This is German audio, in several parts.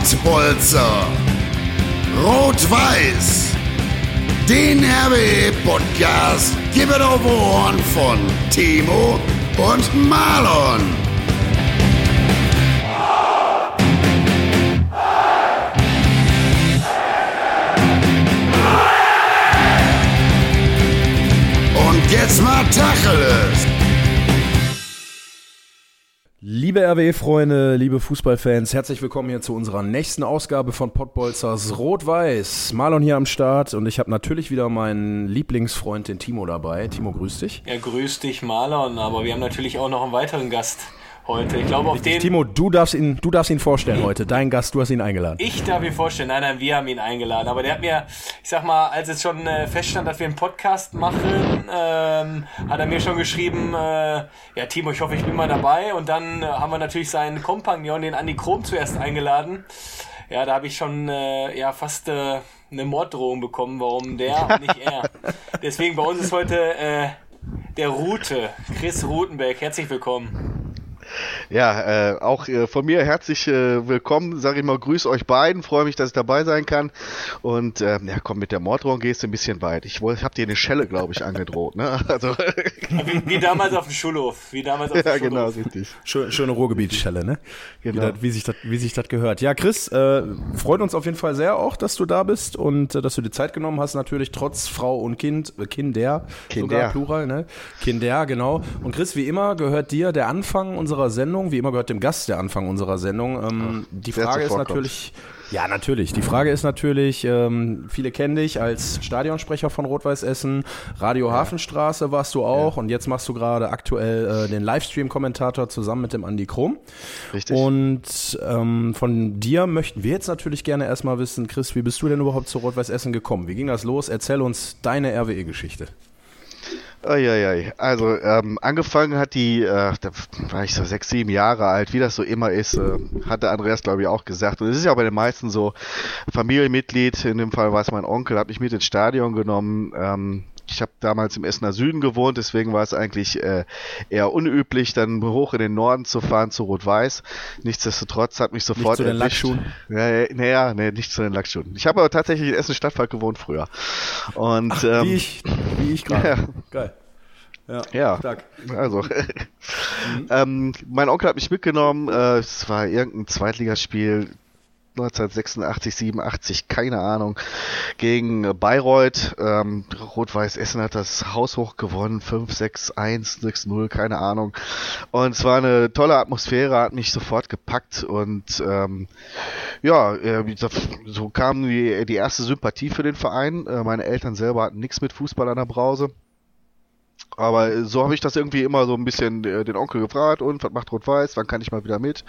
Pottbolzer. Rot-Weiß. Den RWE-Podcast gibt es auf Ohren von Timo und Marlon. Und jetzt mal Tacheles. Liebe RWE-Freunde, liebe Fußballfans, herzlich willkommen hier zu unserer nächsten Ausgabe von Pottbolzers Rot-Weiß. Marlon hier am Start und ich habe natürlich wieder meinen Lieblingsfreund, den Timo, dabei. Timo, grüß dich. Ja, grüß dich, Marlon, aber wir haben natürlich auch noch einen weiteren Gast heute. Ich glaube, auf den. Timo, du darfst ihn, du darfst ihn vorstellen heute. Dein Gast, du hast ihn eingeladen. Ich darf ihn vorstellen. Nein, nein, wir haben ihn eingeladen. Aber der hat mir, ich sag mal, als es schon äh, feststand, dass wir einen Podcast machen, ähm, hat er mir schon geschrieben, äh, ja, Timo, ich hoffe, ich bin mal dabei. Und dann äh, haben wir natürlich seinen Kompagnon, den Andi Krom, zuerst eingeladen. Ja, da habe ich schon äh, ja fast äh, eine Morddrohung bekommen, warum der und nicht er. Deswegen bei uns ist heute äh, der Rute, Chris Rutenberg. Herzlich willkommen. Ja, äh, auch äh, von mir herzlich äh, willkommen, sage ich mal, grüß euch beiden, freue mich, dass ich dabei sein kann. Und ähm, ja, komm, mit der Morddrohung gehst du ein bisschen weit. Ich, ich habe dir eine Schelle, glaube ich, angedroht. Ne? Also wie, wie, damals auf dem Schulhof. Wie damals auf dem ja, genau, richtig. Schön, schöne Ruhrgebietsschelle, ne? Genau. Wie, dat, wie, sich das, wie sich das gehört. Ja, Chris, äh, freut uns auf jeden Fall sehr auch, dass du da bist und äh, dass du dir Zeit genommen hast, natürlich trotz Frau und Kind, äh, Kinder, Kinder. sogar Plural, ne? Kinder, genau. Und Chris, wie immer gehört dir der Anfang unserer Sendung, wie immer gehört dem Gast der Anfang unserer Sendung. Ähm, Ach, die Frage ist natürlich, ja, natürlich. Die Frage ist natürlich, ähm, viele kennen dich als Stadionsprecher von Rot-Weiß Essen. Radio ja. Hafenstraße warst du auch ja. und jetzt machst du gerade aktuell äh, den Livestream-Kommentator zusammen mit dem Andy Krom. Richtig. Und ähm, von dir möchten wir jetzt natürlich gerne erstmal wissen, Chris, wie bist du denn überhaupt zu Rot-Weiß Essen gekommen? Wie ging das los? Erzähl uns deine RWE-Geschichte. Eieiei. Also ähm, angefangen hat die, äh, da war ich so sechs, sieben Jahre alt, wie das so immer ist, äh, hatte Andreas glaube ich auch gesagt. Und es ist ja bei den meisten so, Familienmitglied, in dem Fall war es mein Onkel, hat mich mit ins Stadion genommen. Ähm, ich habe damals im Essener Süden gewohnt, deswegen war es eigentlich äh, eher unüblich, dann hoch in den Norden zu fahren zu Rot-Weiß. Nichtsdestotrotz hat mich sofort nicht zu den Lackschuhen? Naja, naja, nee, nicht zu den Lackschuhen. Ich habe aber tatsächlich in Essen Stadtwald gewohnt früher. Und Ach, ähm, wie ich, wie ich gerade. Ja. Geil. Ja, ja. Stark. also mhm. ähm, mein Onkel hat mich mitgenommen. Äh, es war irgendein Zweitligaspiel 1986, 87, keine Ahnung, gegen Bayreuth. Ähm, Rot-Weiß Essen hat das Haus hoch gewonnen, 5, 6, 1, 6, 0, keine Ahnung. Und es war eine tolle Atmosphäre, hat mich sofort gepackt und ähm, ja, äh, so kam die, die erste Sympathie für den Verein. Äh, meine Eltern selber hatten nichts mit Fußball an der Brause. Aber so habe ich das irgendwie immer so ein bisschen äh, den Onkel gefragt und was macht Rot-Weiß, wann kann ich mal wieder mit?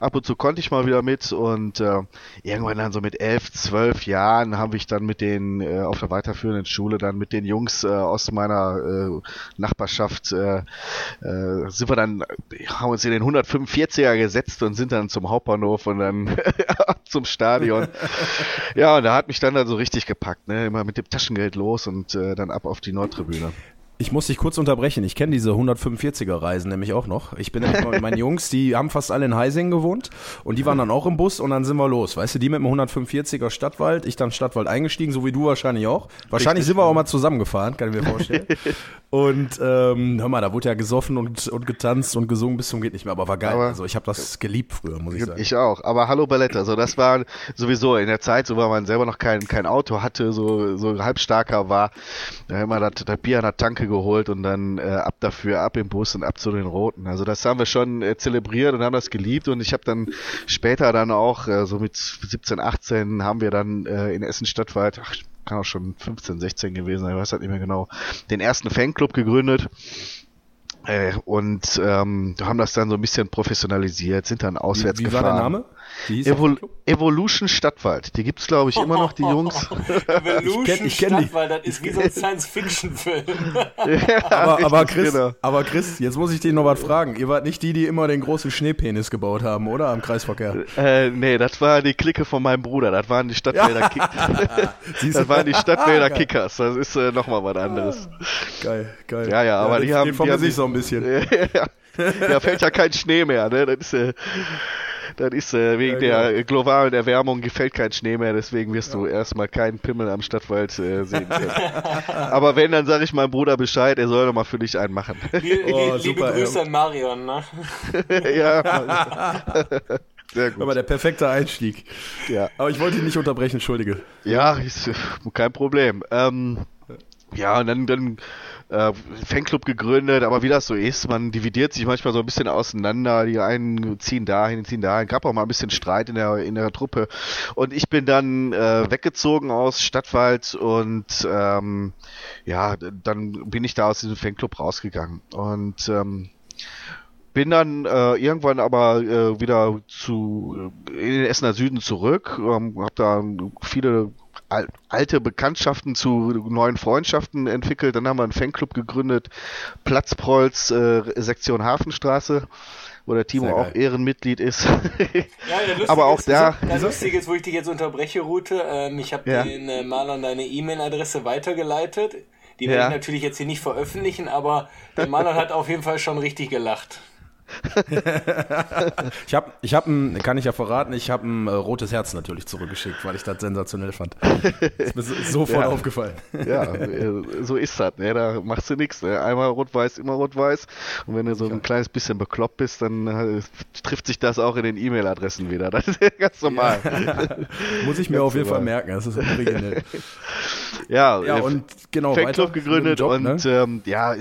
Ab und zu konnte ich mal wieder mit und äh, irgendwann dann so mit elf, zwölf Jahren habe ich dann mit den äh, auf der weiterführenden Schule dann mit den Jungs äh, aus meiner äh, Nachbarschaft äh, äh, sind wir dann, haben uns in den 145er gesetzt und sind dann zum Hauptbahnhof und dann zum Stadion. ja, und da hat mich dann dann so richtig gepackt, ne? Immer mit dem Taschengeld los und äh, dann ab auf die Nordtribüne. Ich muss dich kurz unterbrechen. Ich kenne diese 145er Reisen nämlich auch noch. Ich bin nämlich mit meinen Jungs, die haben fast alle in Heising gewohnt und die waren dann auch im Bus und dann sind wir los. Weißt du, die mit dem 145er Stadtwald, ich dann Stadtwald eingestiegen, so wie du wahrscheinlich auch. Wahrscheinlich Richtig. sind wir auch mal zusammengefahren, kann ich mir vorstellen. und ähm, hör mal, da wurde ja gesoffen und, und getanzt und gesungen bis zum geht nicht mehr, aber war geil. Aber also ich habe das geliebt früher, muss ich sagen. Ich auch. Aber hallo Ballette, also das war sowieso in der Zeit, so weil man selber noch kein kein Auto hatte, so so halbstarker war, da immer das, das Bier an der Tanke geholt und dann äh, ab dafür, ab im Bus und ab zu den Roten. Also das haben wir schon äh, zelebriert und haben das geliebt und ich habe dann später dann auch, äh, so mit 17, 18, haben wir dann äh, in Essen Stadtwald, ach, kann auch schon 15, 16 gewesen sein, ich weiß halt nicht mehr genau, den ersten Fanclub gegründet. Äh, und ähm, haben das dann so ein bisschen professionalisiert, sind dann auswärts wie, wie gefahren. Wie war der Name? Evol Evolution Stadtwald. Die gibt's glaube ich immer noch, die Jungs. Evolution ich kenn, ich kenn Stadtwald, das ist wie so ein Science-Fiction-Film. ja, aber, aber, Chris, genau. aber Chris, jetzt muss ich dich noch was fragen. Ihr wart nicht die, die immer den großen Schneepenis gebaut haben, oder? Am Kreisverkehr. Äh, nee, das war die Clique von meinem Bruder. Das waren die Stadtwälder Kickers. das waren die Stadtwälder Kickers. Das ist äh, nochmal was anderes. Geil, geil. Ja, ja, aber ja, die haben. Die haben sich so ein bisschen. ja, fällt ja kein Schnee mehr, ne? Das ist, äh, Das ist äh, wegen ja, der globalen Erwärmung gefällt kein Schnee mehr, deswegen wirst ja. du erstmal keinen Pimmel am Stadtwald äh, sehen können. Aber wenn, dann sage ich meinem Bruder Bescheid, er soll doch mal für dich einen machen. oh, liebe Grüße an Marion, ne? ja. Sehr gut. Aber der perfekte Einstieg. Ja. Aber ich wollte ihn nicht unterbrechen, entschuldige. Ja, ist, kein Problem. Ähm, ja, und dann, dann äh, Fanclub gegründet, aber wie das so ist, man dividiert sich manchmal so ein bisschen auseinander. Die einen ziehen dahin, ziehen dahin. Gab auch mal ein bisschen Streit in der, in der Truppe. Und ich bin dann äh, weggezogen aus Stadtwald und ähm, ja, dann bin ich da aus diesem Fanclub rausgegangen. Und ähm, bin dann äh, irgendwann aber äh, wieder zu äh, in den Essener Süden zurück, ähm, habe da viele alte Bekanntschaften zu neuen Freundschaften entwickelt. Dann haben wir einen Fanclub gegründet, Platzprolz, äh, Sektion Hafenstraße, wo der Timo auch Ehrenmitglied ist. ja, Aber auch da. Das Lustige ist, wo ich dich jetzt unterbreche, Rute. Ähm, ich habe ja. den äh, Malern deine E-Mail-Adresse weitergeleitet. Die werde ja. ich natürlich jetzt hier nicht veröffentlichen, aber der Maler hat auf jeden Fall schon richtig gelacht. Ich habe, ich hab ein, kann ich ja verraten, ich habe ein äh, rotes Herz natürlich zurückgeschickt, weil ich das sensationell fand. ist mir sofort ja. aufgefallen. ja, äh, so ist das. Ne? Da machst du nichts. Ne? Einmal rot-weiß, immer rot-weiß. Und wenn du so ein kleines bisschen bekloppt bist, dann äh, trifft sich das auch in den E-Mail-Adressen wieder. Das ist ganz normal. Ja. Muss ich mir ganz auf jeden normal. Fall merken. Das ist originell. ja, ja und genau. Fanclub gegründet Job, und ne? ähm, ja,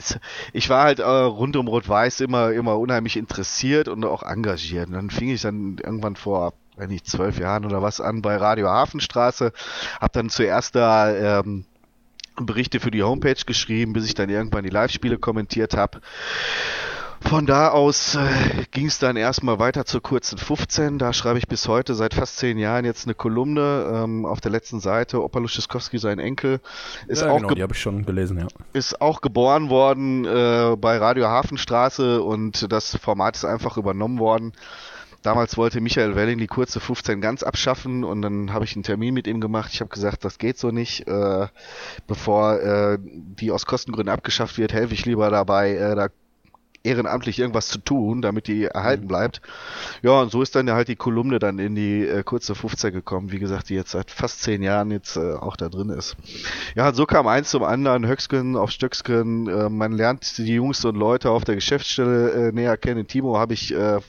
ich war halt äh, rund um Rot-Weiß immer, immer unheimlich mich interessiert und auch engagiert. Und dann fing ich dann irgendwann vor wenn nicht zwölf Jahren oder was an bei Radio Hafenstraße, habe dann zuerst da ähm, Berichte für die Homepage geschrieben, bis ich dann irgendwann die Live-Spiele kommentiert habe. Von da aus äh, ging es dann erstmal weiter zur kurzen 15. Da schreibe ich bis heute seit fast zehn Jahren jetzt eine Kolumne ähm, auf der letzten Seite. Opa Luschiskowski, sein Enkel, ist ja, auch genau, die habe ich schon gelesen, ja. Ist auch geboren worden äh, bei Radio Hafenstraße und das Format ist einfach übernommen worden. Damals wollte Michael Welling die kurze 15 ganz abschaffen und dann habe ich einen Termin mit ihm gemacht. Ich habe gesagt, das geht so nicht. Äh, bevor äh, die aus Kostengründen abgeschafft wird, helfe ich lieber dabei, äh, da ehrenamtlich irgendwas zu tun, damit die erhalten mhm. bleibt. Ja, und so ist dann ja halt die Kolumne dann in die äh, kurze 15 gekommen, wie gesagt, die jetzt seit fast zehn Jahren jetzt äh, auch da drin ist. Ja, und so kam eins zum anderen, Höcksken auf Stöcksken, äh, man lernt die Jungs und Leute auf der Geschäftsstelle äh, näher kennen. Timo habe ich äh,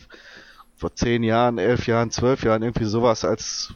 vor zehn Jahren, elf Jahren, zwölf Jahren irgendwie sowas als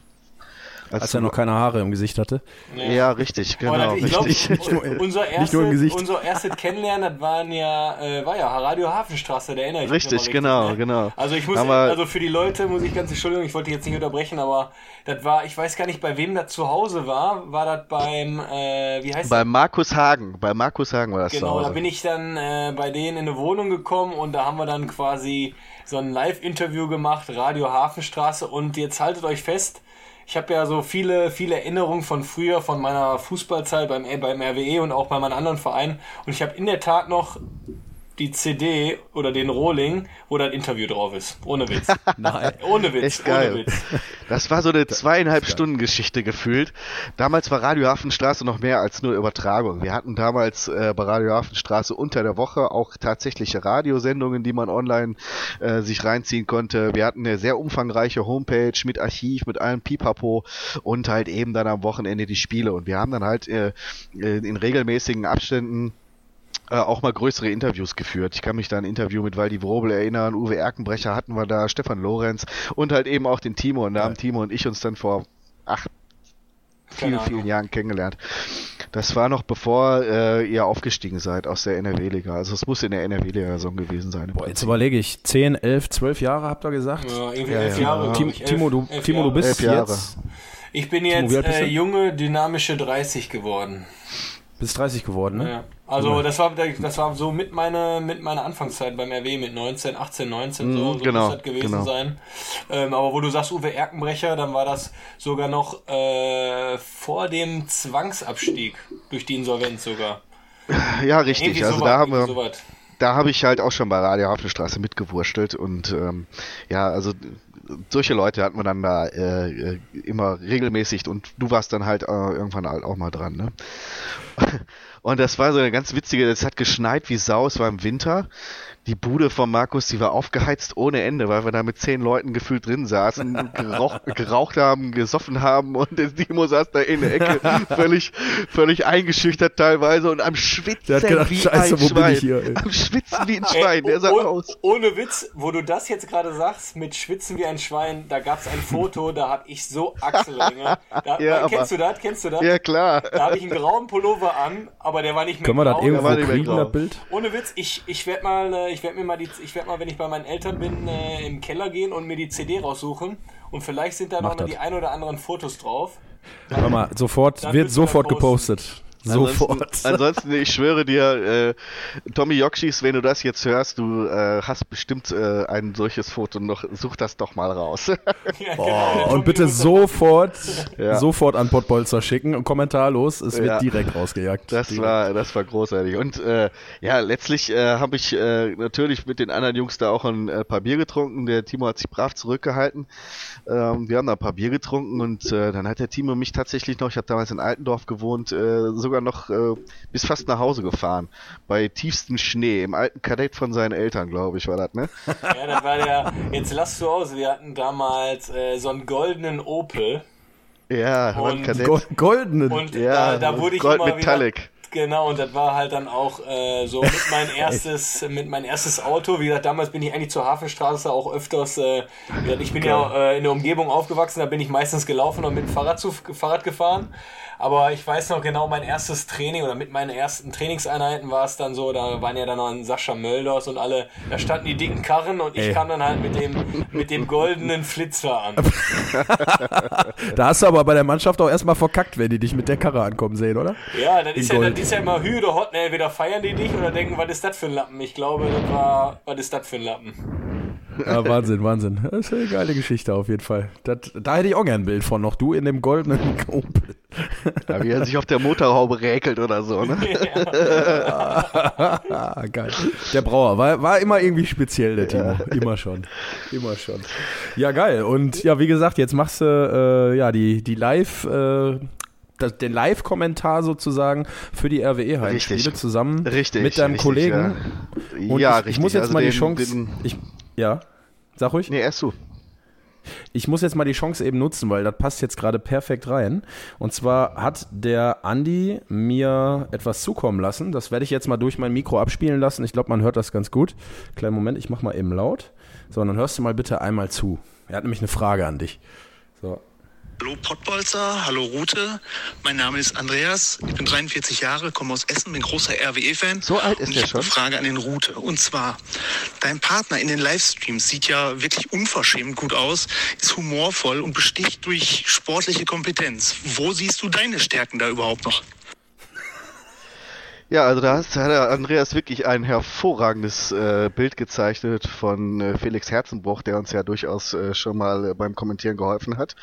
als, als er noch keine Haare im Gesicht hatte. Nee. Ja, richtig, genau. Ich richtig. Glaub, unser, erste, unser erstes Kennenlernen, das waren ja, äh, war ja Radio Hafenstraße, der erinnere ich richtig, mich. Richtig, genau, ne? genau. Also ich muss, aber, also für die Leute muss ich ganz entschuldigen, ich wollte jetzt nicht unterbrechen, aber das war, ich weiß gar nicht, bei wem das zu Hause war. War das beim, äh, wie heißt Bei das? Markus Hagen. Bei Markus Hagen war das Genau, da bin ich dann äh, bei denen in eine Wohnung gekommen und da haben wir dann quasi so ein Live-Interview gemacht, Radio Hafenstraße und jetzt haltet euch fest, ich habe ja so viele, viele Erinnerungen von früher, von meiner Fußballzeit beim, beim RWE und auch bei meinen anderen Vereinen. Und ich habe in der Tat noch die CD oder den Rohling, wo das Interview drauf ist. Ohne Witz. Nein. Ohne Witz. Echt geil. Ohne Witz. Das war so eine zweieinhalb Stunden Geschichte gefühlt. Damals war Radio Hafenstraße noch mehr als nur Übertragung. Wir hatten damals äh, bei Radio Hafenstraße unter der Woche auch tatsächliche Radiosendungen, die man online äh, sich reinziehen konnte. Wir hatten eine sehr umfangreiche Homepage mit Archiv, mit allem Pipapo und halt eben dann am Wochenende die Spiele. Und wir haben dann halt äh, äh in regelmäßigen Abständen äh, auch mal größere Interviews geführt. Ich kann mich da an ein Interview mit Waldi Wrobel erinnern, Uwe Erkenbrecher hatten wir da, Stefan Lorenz und halt eben auch den Timo. Und da ja. haben Timo und ich uns dann vor acht, vielen, vielen Jahren kennengelernt. Das war noch bevor äh, ihr aufgestiegen seid aus der NRW-Liga. Also es muss in der NRW-Liga-Saison gewesen sein. Boah, jetzt überlege ich, 10, 11, 12 Jahre habt ihr gesagt? Ja, irgendwie ja, elf ja. Jahre. Timo, Timo, du, Timo, du bist jetzt... Ich bin jetzt äh, junge, dynamische 30 geworden. Bis 30 geworden, ne? Ja. Also das war das war so mit meiner mit meiner Anfangszeit beim RW mit 19, 18, 19 so, so genau, muss das gewesen genau. sein. Ähm, aber wo du sagst Uwe Erkenbrecher, dann war das sogar noch äh, vor dem Zwangsabstieg durch die Insolvenz sogar. Ja, richtig. Irgendwie also so da haben wir so da habe ich halt auch schon bei Radio Hafenstraße mitgewurschtelt und ähm, ja, also solche Leute hatten wir dann da äh, immer regelmäßig und du warst dann halt äh, irgendwann halt auch mal dran, ne? Und das war so eine ganz witzige, es hat geschneit wie Sau, es war im Winter die Bude von Markus, die war aufgeheizt ohne Ende, weil wir da mit zehn Leuten gefühlt drin saßen, gerauch, geraucht haben, gesoffen haben und der Timo saß da in der Ecke, völlig, völlig eingeschüchtert teilweise und am Schwitzen der hat gedacht, wie Scheiße, ein wo Schwein. bin ich hier? ey? Am Schwitzen wie ein Ey, Schwein, der sah oh, aus. Ohne Witz, wo du das jetzt gerade sagst, mit Schwitzen wie ein Schwein, da gab es ein Foto, da hab ich so Achselringe. Da, Ja, aber- kennst du das? Kennst du das? Ja, klar. Da habe ich einen grauen Pullover an, aber der war nicht mehr Können wir das irgendwo kriegen, das Bild? Ohne Witz, ich, ich werde mal, äh, ich werde mir mal die, ich werde mal, wenn ich bei meinen Eltern bin, äh, im Keller gehen und mir die CD raussuchen und vielleicht sind da Mach noch mal die ein oder anderen Fotos drauf. Hör mal, sofort, wird sofort gepostet. Sofort. Ansonsten, ansonsten, ich schwöre dir, äh, Tommy Jokschis, wenn du das jetzt hörst, du äh, hast bestimmt äh, ein solches Foto noch. Such das doch mal raus. Ja, genau, Und bitte sofort, Ja. sofort an Pottbolzer schicken und kommentarlos. Es wird Ja. direkt rausgejagt. Das direkt. war, das war großartig. Und äh, ja, letztlich äh, habe ich äh, natürlich mit den anderen Jungs da auch ein äh, paar Bier getrunken. Der Timo hat sich brav zurückgehalten. Ähm, wir haben da ein paar Bier getrunken und äh, dann hat der Timo mich tatsächlich noch, ich habe damals in Altendorf gewohnt, äh, sogar noch äh, bis fast nach Hause gefahren. Bei tiefstem Schnee, im alten Kadett von seinen Eltern, glaube ich, war das, ne? Ja, das war der. Jetzt lass du aus. Wir hatten damals äh, so einen goldenen Opel. Ja, Und Kadett. Go goldenen. Und ja, da, da wurde ich Gold immer Metallic. wieder. Genau, und das war halt dann auch äh, so mit mein erstes, mit mein erstes Auto. Wie gesagt, damals bin ich eigentlich zur Hafenstraße auch öfters. Äh, ich bin ja äh, in der Umgebung aufgewachsen, da bin ich meistens gelaufen und mit dem Fahrrad, zu, Fahrrad gefahren. Aber ich weiß noch genau, mein erstes Training oder mit meinen ersten Trainingseinheiten war es dann so, da waren ja dann noch ein Sascha Mölders und alle, da standen die dicken Karren und ich Ey. kam dann halt mit dem, mit dem goldenen Flitzer an. Da hast du aber bei der Mannschaft auch erstmal verkackt, wenn die dich mit der Karre ankommen sehen, oder? Ja, das ist ja, das ist ja immer Hü oder Hot, ne? Entweder feiern die dich oder denken, was ist das für ein Lappen? Ich glaube, das war, was ist das für ein Lappen? Ja, Wahnsinn, Wahnsinn. Das ist eine geile Geschichte auf jeden Fall. Das, da hätte ich auch gern ein Bild von, noch du in dem goldenen Opel. Ja, wie er sich auf der Motorhaube räkelt oder so, ne? Ah, geil. Der Brauer war, war immer irgendwie speziell, der Timo. Immer schon. Immer schon. Ja, geil. Und ja, wie gesagt, jetzt machst du äh, ja die, die Live, äh, das, den Live-Kommentar sozusagen für die RWE-Heimspiele Richtig. zusammen Richtig. mit deinem richtig, Kollegen. Ja, Und ja ich, richtig. ich muss jetzt Also mal die den- Chance. Den, ich, ja, sag ruhig. nee, erst du. Ich muss jetzt mal die Chance eben nutzen, weil das passt jetzt gerade perfekt rein. Und zwar hat der Andi mir etwas zukommen lassen. Das werde ich jetzt mal durch mein Mikro abspielen lassen. Ich glaube, man hört das ganz gut. Kleinen Moment, ich mache mal eben laut. So, und dann hörst du mal bitte einmal zu. Er hat nämlich eine Frage an dich. So. Hallo Pottbolzer, hallo Rute. Mein Name ist Andreas, ich bin 43 Jahre, komme aus Essen, bin großer RWE-Fan. So alt ist und ich habe schon? eine Frage an den Rute. Und zwar, dein Partner in den Livestreams sieht ja wirklich unverschämt gut aus, ist humorvoll und besticht durch sportliche Kompetenz. Wo siehst du deine Stärken da überhaupt noch? Ja, also da hat der Andreas wirklich ein hervorragendes äh, Bild gezeichnet von äh, Felix Herzenbruch, der uns ja durchaus äh, schon mal äh, beim Kommentieren geholfen hat.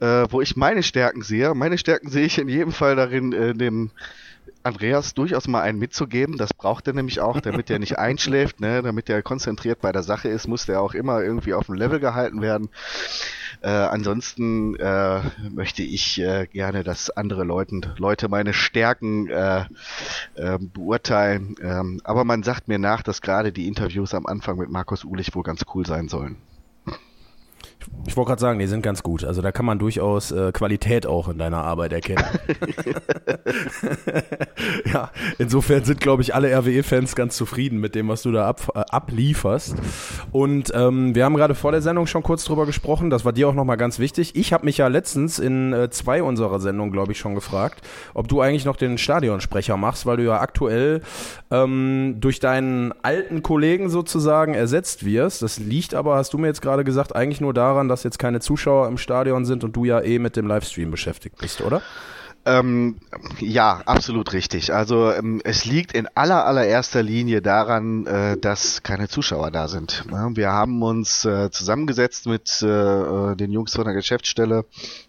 Äh, wo ich meine Stärken sehe, meine Stärken sehe ich in jedem Fall darin, äh, dem Andreas durchaus mal einen mitzugeben. Das braucht er nämlich auch, damit er nicht einschläft, ne? damit er konzentriert bei der Sache ist, muss der auch immer irgendwie auf dem Level gehalten werden. Äh, ansonsten äh, möchte ich äh, gerne, dass andere Leuten, Leute meine Stärken äh, äh, beurteilen. Ähm, aber man sagt mir nach, dass gerade die Interviews am Anfang mit Markus Ulich wohl ganz cool sein sollen. Ich wollte gerade sagen, die sind ganz gut. Also da kann man durchaus äh, Qualität auch in deiner Arbeit erkennen. ja, insofern sind, glaube ich, alle RWE-Fans ganz zufrieden mit dem, was du da ab, äh, ablieferst. Und ähm, wir haben gerade vor der Sendung schon kurz drüber gesprochen. Das war dir auch nochmal ganz wichtig. Ich habe mich ja letztens in äh, zwei unserer Sendungen, glaube ich, schon gefragt, ob du eigentlich noch den Stadionsprecher machst, weil du ja aktuell ähm, durch deinen alten Kollegen sozusagen ersetzt wirst. Das liegt aber, hast du mir jetzt gerade gesagt, eigentlich nur daran, dass jetzt keine Zuschauer im Stadion sind und du ja eh mit dem Livestream beschäftigt bist, oder? Ähm, ja, absolut richtig. Also ähm, es liegt in aller allererster Linie daran, äh, dass keine Zuschauer da sind. Wir haben uns äh, zusammengesetzt mit äh, äh, den Jungs von der Geschäftsstelle,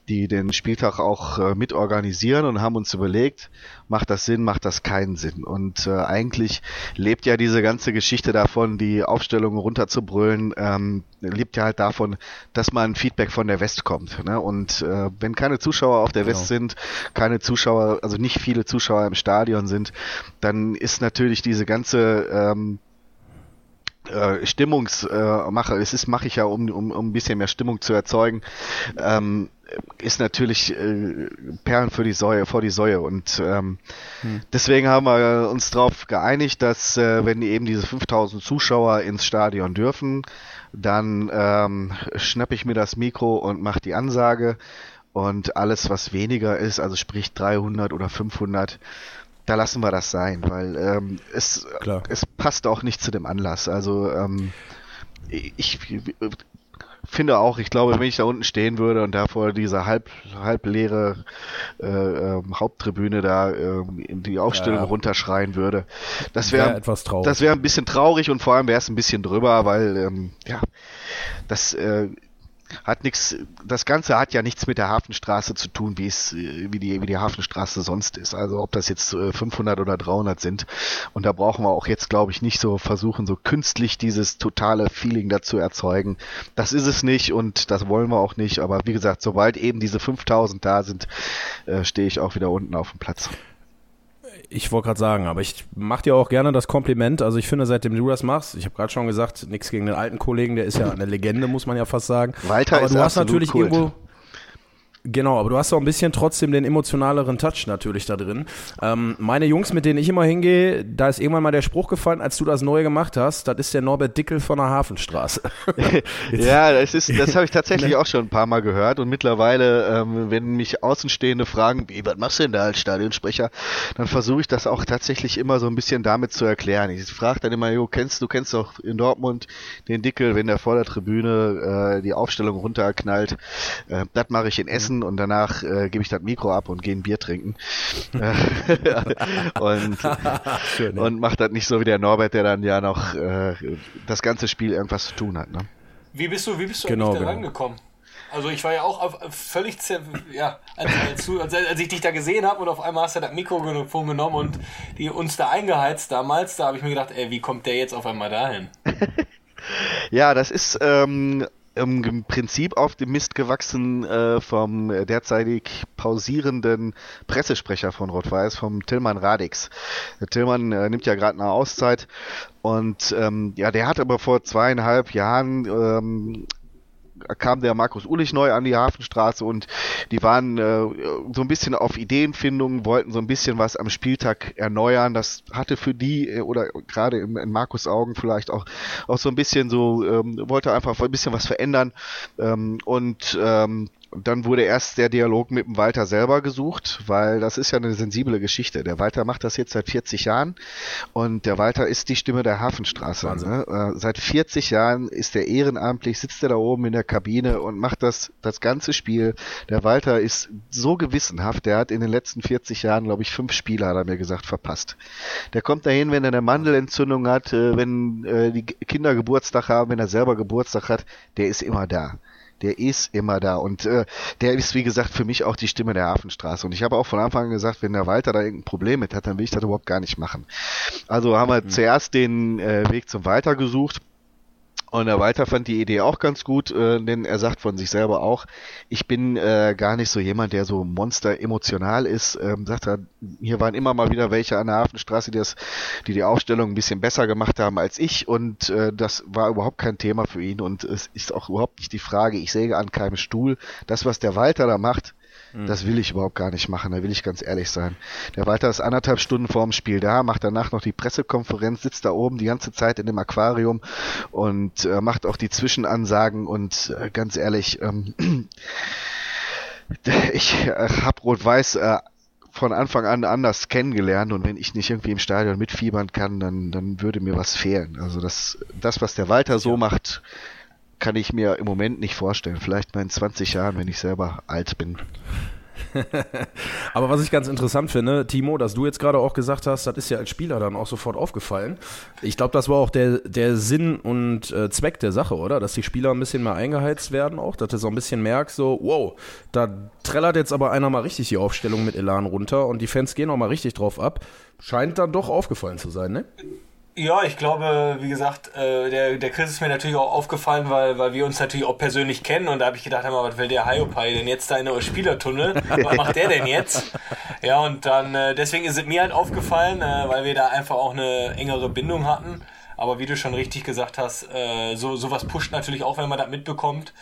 die den Spieltag auch äh, mit organisieren und haben uns überlegt, macht das Sinn, macht das keinen Sinn. Und äh, eigentlich lebt ja diese ganze Geschichte davon, die Aufstellungen runterzubrüllen, ähm, lebt ja halt davon, dass mal ein Feedback von der West kommt. Ne? Und äh, wenn keine Zuschauer auf der West sind, keine Zuschauer, also nicht viele Zuschauer im Stadion sind, dann ist natürlich diese ganze ähm, äh, Stimmungsmache, äh, es ist, mache ich ja, um, um, um ein bisschen mehr Stimmung zu erzeugen, ähm, ist natürlich äh, Perlen für die Säue, vor die Säue. Und ähm, hm. deswegen haben wir uns darauf geeinigt, dass äh, wenn eben diese 5000 Zuschauer ins Stadion dürfen, dann ähm, schnappe ich mir das Mikro und mache die Ansage. Und alles, was weniger ist, also sprich 300 oder 500, da lassen wir das sein, weil ähm, es, es passt auch nicht zu dem Anlass. Also ähm, ich finde auch, ich glaube, wenn ich da unten stehen würde und da vor dieser halb, halb leere äh, äh, Haupttribüne da äh, in die Aufstellung ja. runterschreien würde, das wäre wär etwas traurig. Das wäre ein bisschen traurig und vor allem wäre es ein bisschen drüber, weil ähm, ja, das äh, hat nichts, das Ganze hat ja nichts mit der Hafenstraße zu tun, wie es, wie die, wie die Hafenstraße sonst ist. Also ob das jetzt 500 äh, oder 300 sind. Und da brauchen wir auch jetzt, glaube ich, nicht so versuchen, so künstlich dieses totale Feeling dazu erzeugen. Das ist es nicht und das wollen wir auch nicht. Aber wie gesagt, sobald eben diese 5000 da sind, äh, stehe ich auch wieder unten auf dem Platz. Ich wollte gerade sagen, aber ich mache dir auch gerne das Kompliment. Also ich finde, seitdem du das machst, ich habe gerade schon gesagt, nichts gegen den alten Kollegen, der ist ja eine Legende, muss man ja fast sagen. Walter aber ist du hast natürlich Kult. irgendwo Genau, aber du hast auch ein bisschen trotzdem den emotionaleren Touch natürlich da drin. Ähm, meine Jungs, mit denen ich immer hingehe, da ist irgendwann mal der Spruch gefallen, als du das neu gemacht hast, das ist der Norbert Dickel von der Hafenstraße. ja, das ist, das habe ich tatsächlich auch schon ein paar Mal gehört und mittlerweile, ähm, wenn mich Außenstehende fragen, wie, was machst du denn da als Stadionsprecher, dann versuche ich das auch tatsächlich immer so ein bisschen damit zu erklären. Ich frage dann immer, jo, kennst du kennst doch in Dortmund den Dickel, wenn der vor der Tribüne äh, die Aufstellung runterknallt, äh, das mache ich in Essen essen und danach äh, gebe ich das Mikro ab und gehe ein Bier trinken. und Schön, und macht das nicht so wie der Norbert, der dann ja noch äh, das ganze Spiel irgendwas zu tun hat. Ne? Wie bist du, wie bist du genau, da genau. rangekommen? Also ich war ja auch auf, völlig, ja, als, als, als, ich dich da gesehen habe und auf einmal hast du das Mikrofon genommen und die uns da eingeheizt damals, da habe ich mir gedacht, ey, wie kommt der jetzt auf einmal dahin? ja, das ist ähm, im Prinzip auf dem Mist gewachsen äh, vom derzeitig pausierenden Pressesprecher von Rot-Weiß, vom Tillmann Radix. Der Tillmann äh, nimmt ja gerade eine Auszeit und ähm, ja, der hat aber vor zweieinhalb Jahren ähm, kam der Markus Ulich neu an die Hafenstraße und die waren äh, so ein bisschen auf Ideenfindung, wollten so ein bisschen was am Spieltag erneuern. Das hatte für die äh, oder gerade in, in Markus Augen vielleicht auch auch so ein bisschen so ähm, wollte einfach ein bisschen was verändern ähm, und ähm, dann wurde erst der Dialog mit dem Walter selber gesucht, weil das ist ja eine sensible Geschichte. Der Walter macht das jetzt seit 40 Jahren und der Walter ist die Stimme der Hafenstraße. Ne? Äh, seit 40 Jahren ist er ehrenamtlich, sitzt er da oben in der Kabine und macht das, das ganze Spiel. Der Walter ist so gewissenhaft, der hat in den letzten 40 Jahren, glaube ich, fünf Spiele, hat er mir gesagt, verpasst. Der kommt dahin, wenn er eine Mandelentzündung hat, äh, wenn äh, die Kinder Geburtstag haben, wenn er selber Geburtstag hat, der ist immer da der ist immer da. Und äh, der ist, wie gesagt, für mich auch die Stimme der Hafenstraße. Und ich habe auch von Anfang an gesagt, wenn der Walter da irgendein Problem mit hat, dann will ich das überhaupt gar nicht machen. Also haben wir mhm. zuerst den äh, Weg zum Walter gesucht. Und der Walter fand die Idee auch ganz gut, äh, denn er sagt von sich selber auch, ich bin äh, gar nicht so jemand, der so monster emotional ist. Ähm, sagt er, hier waren immer mal wieder welche an der Hafenstraße, die, das, die die Aufstellung ein bisschen besser gemacht haben als ich und äh, das war überhaupt kein Thema für ihn und es ist auch überhaupt nicht die Frage, ich säge an keinem Stuhl. Das, was der Walter da macht, das will ich überhaupt gar nicht machen, da will ich ganz ehrlich sein. Der Walter ist anderthalb Stunden vorm Spiel da, macht danach noch die Pressekonferenz, sitzt da oben die ganze Zeit in dem Aquarium und äh, macht auch die Zwischenansagen und äh, ganz ehrlich, ähm, ich äh, hab Rot-Weiß äh, von Anfang an anders kennengelernt und wenn ich nicht irgendwie im Stadion mitfiebern kann, dann, dann würde mir was fehlen. Also das, das, was der Walter so ja. macht, kann ich mir im Moment nicht vorstellen. Vielleicht mal in 20 Jahren, wenn ich selber alt bin. Aber was ich ganz interessant finde, Timo, dass du jetzt gerade auch gesagt hast, das ist ja als Spieler dann auch sofort aufgefallen. Ich glaube, das war auch der, der Sinn und äh, Zweck der Sache, oder? Dass die Spieler ein bisschen mehr eingeheizt werden auch, dass du so ein bisschen merkst, so, wow, da trällert jetzt aber einer mal richtig die Aufstellung mit Elan runter und die Fans gehen auch mal richtig drauf ab. Scheint dann doch aufgefallen zu sein, ne? Ja, ich glaube, wie gesagt, äh, der, der Chris ist mir natürlich auch aufgefallen, weil, weil wir uns natürlich auch persönlich kennen und da habe ich gedacht, mal, was will der Hyopai denn jetzt da in der Spielertunnel? Was macht der denn jetzt? Ja, und dann äh, deswegen ist es mir halt aufgefallen, äh, weil wir da einfach auch eine engere Bindung hatten. Aber wie du schon richtig gesagt hast, äh, so sowas pusht natürlich auch, wenn man das mitbekommt.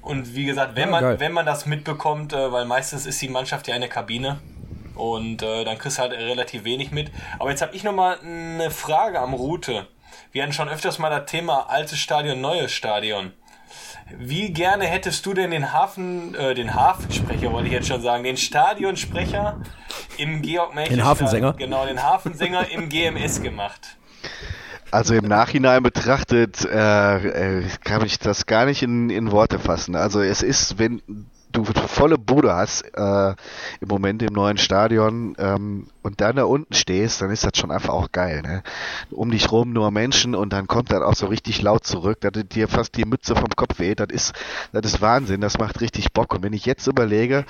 Und wie gesagt, wenn ja, man wenn man das mitbekommt, äh, weil meistens ist die Mannschaft ja in der Kabine und äh, dann kriegst du halt relativ wenig mit. Aber jetzt habe ich noch mal eine Frage am Route. Wir hatten schon öfters mal das Thema altes Stadion, neues Stadion. Wie gerne hättest du denn den Hafen, äh, den Hafensprecher wollte ich jetzt schon sagen, den Stadionsprecher im Georg Melchior Den Hafensänger? Genau, den Hafensänger im GMS gemacht. Also im Nachhinein betrachtet äh, äh, kann ich das gar nicht in, in Worte fassen. Also es ist, wenn du volle Bude hast äh, im Moment im neuen Stadion ähm, und dann da unten stehst, dann ist das schon einfach auch geil. Ne? Um dich rum nur Menschen und dann kommt das auch so richtig laut zurück, dass dir fast die Mütze vom Kopf weht. Das ist, das ist Wahnsinn, das macht richtig Bock. Und wenn ich jetzt überlege,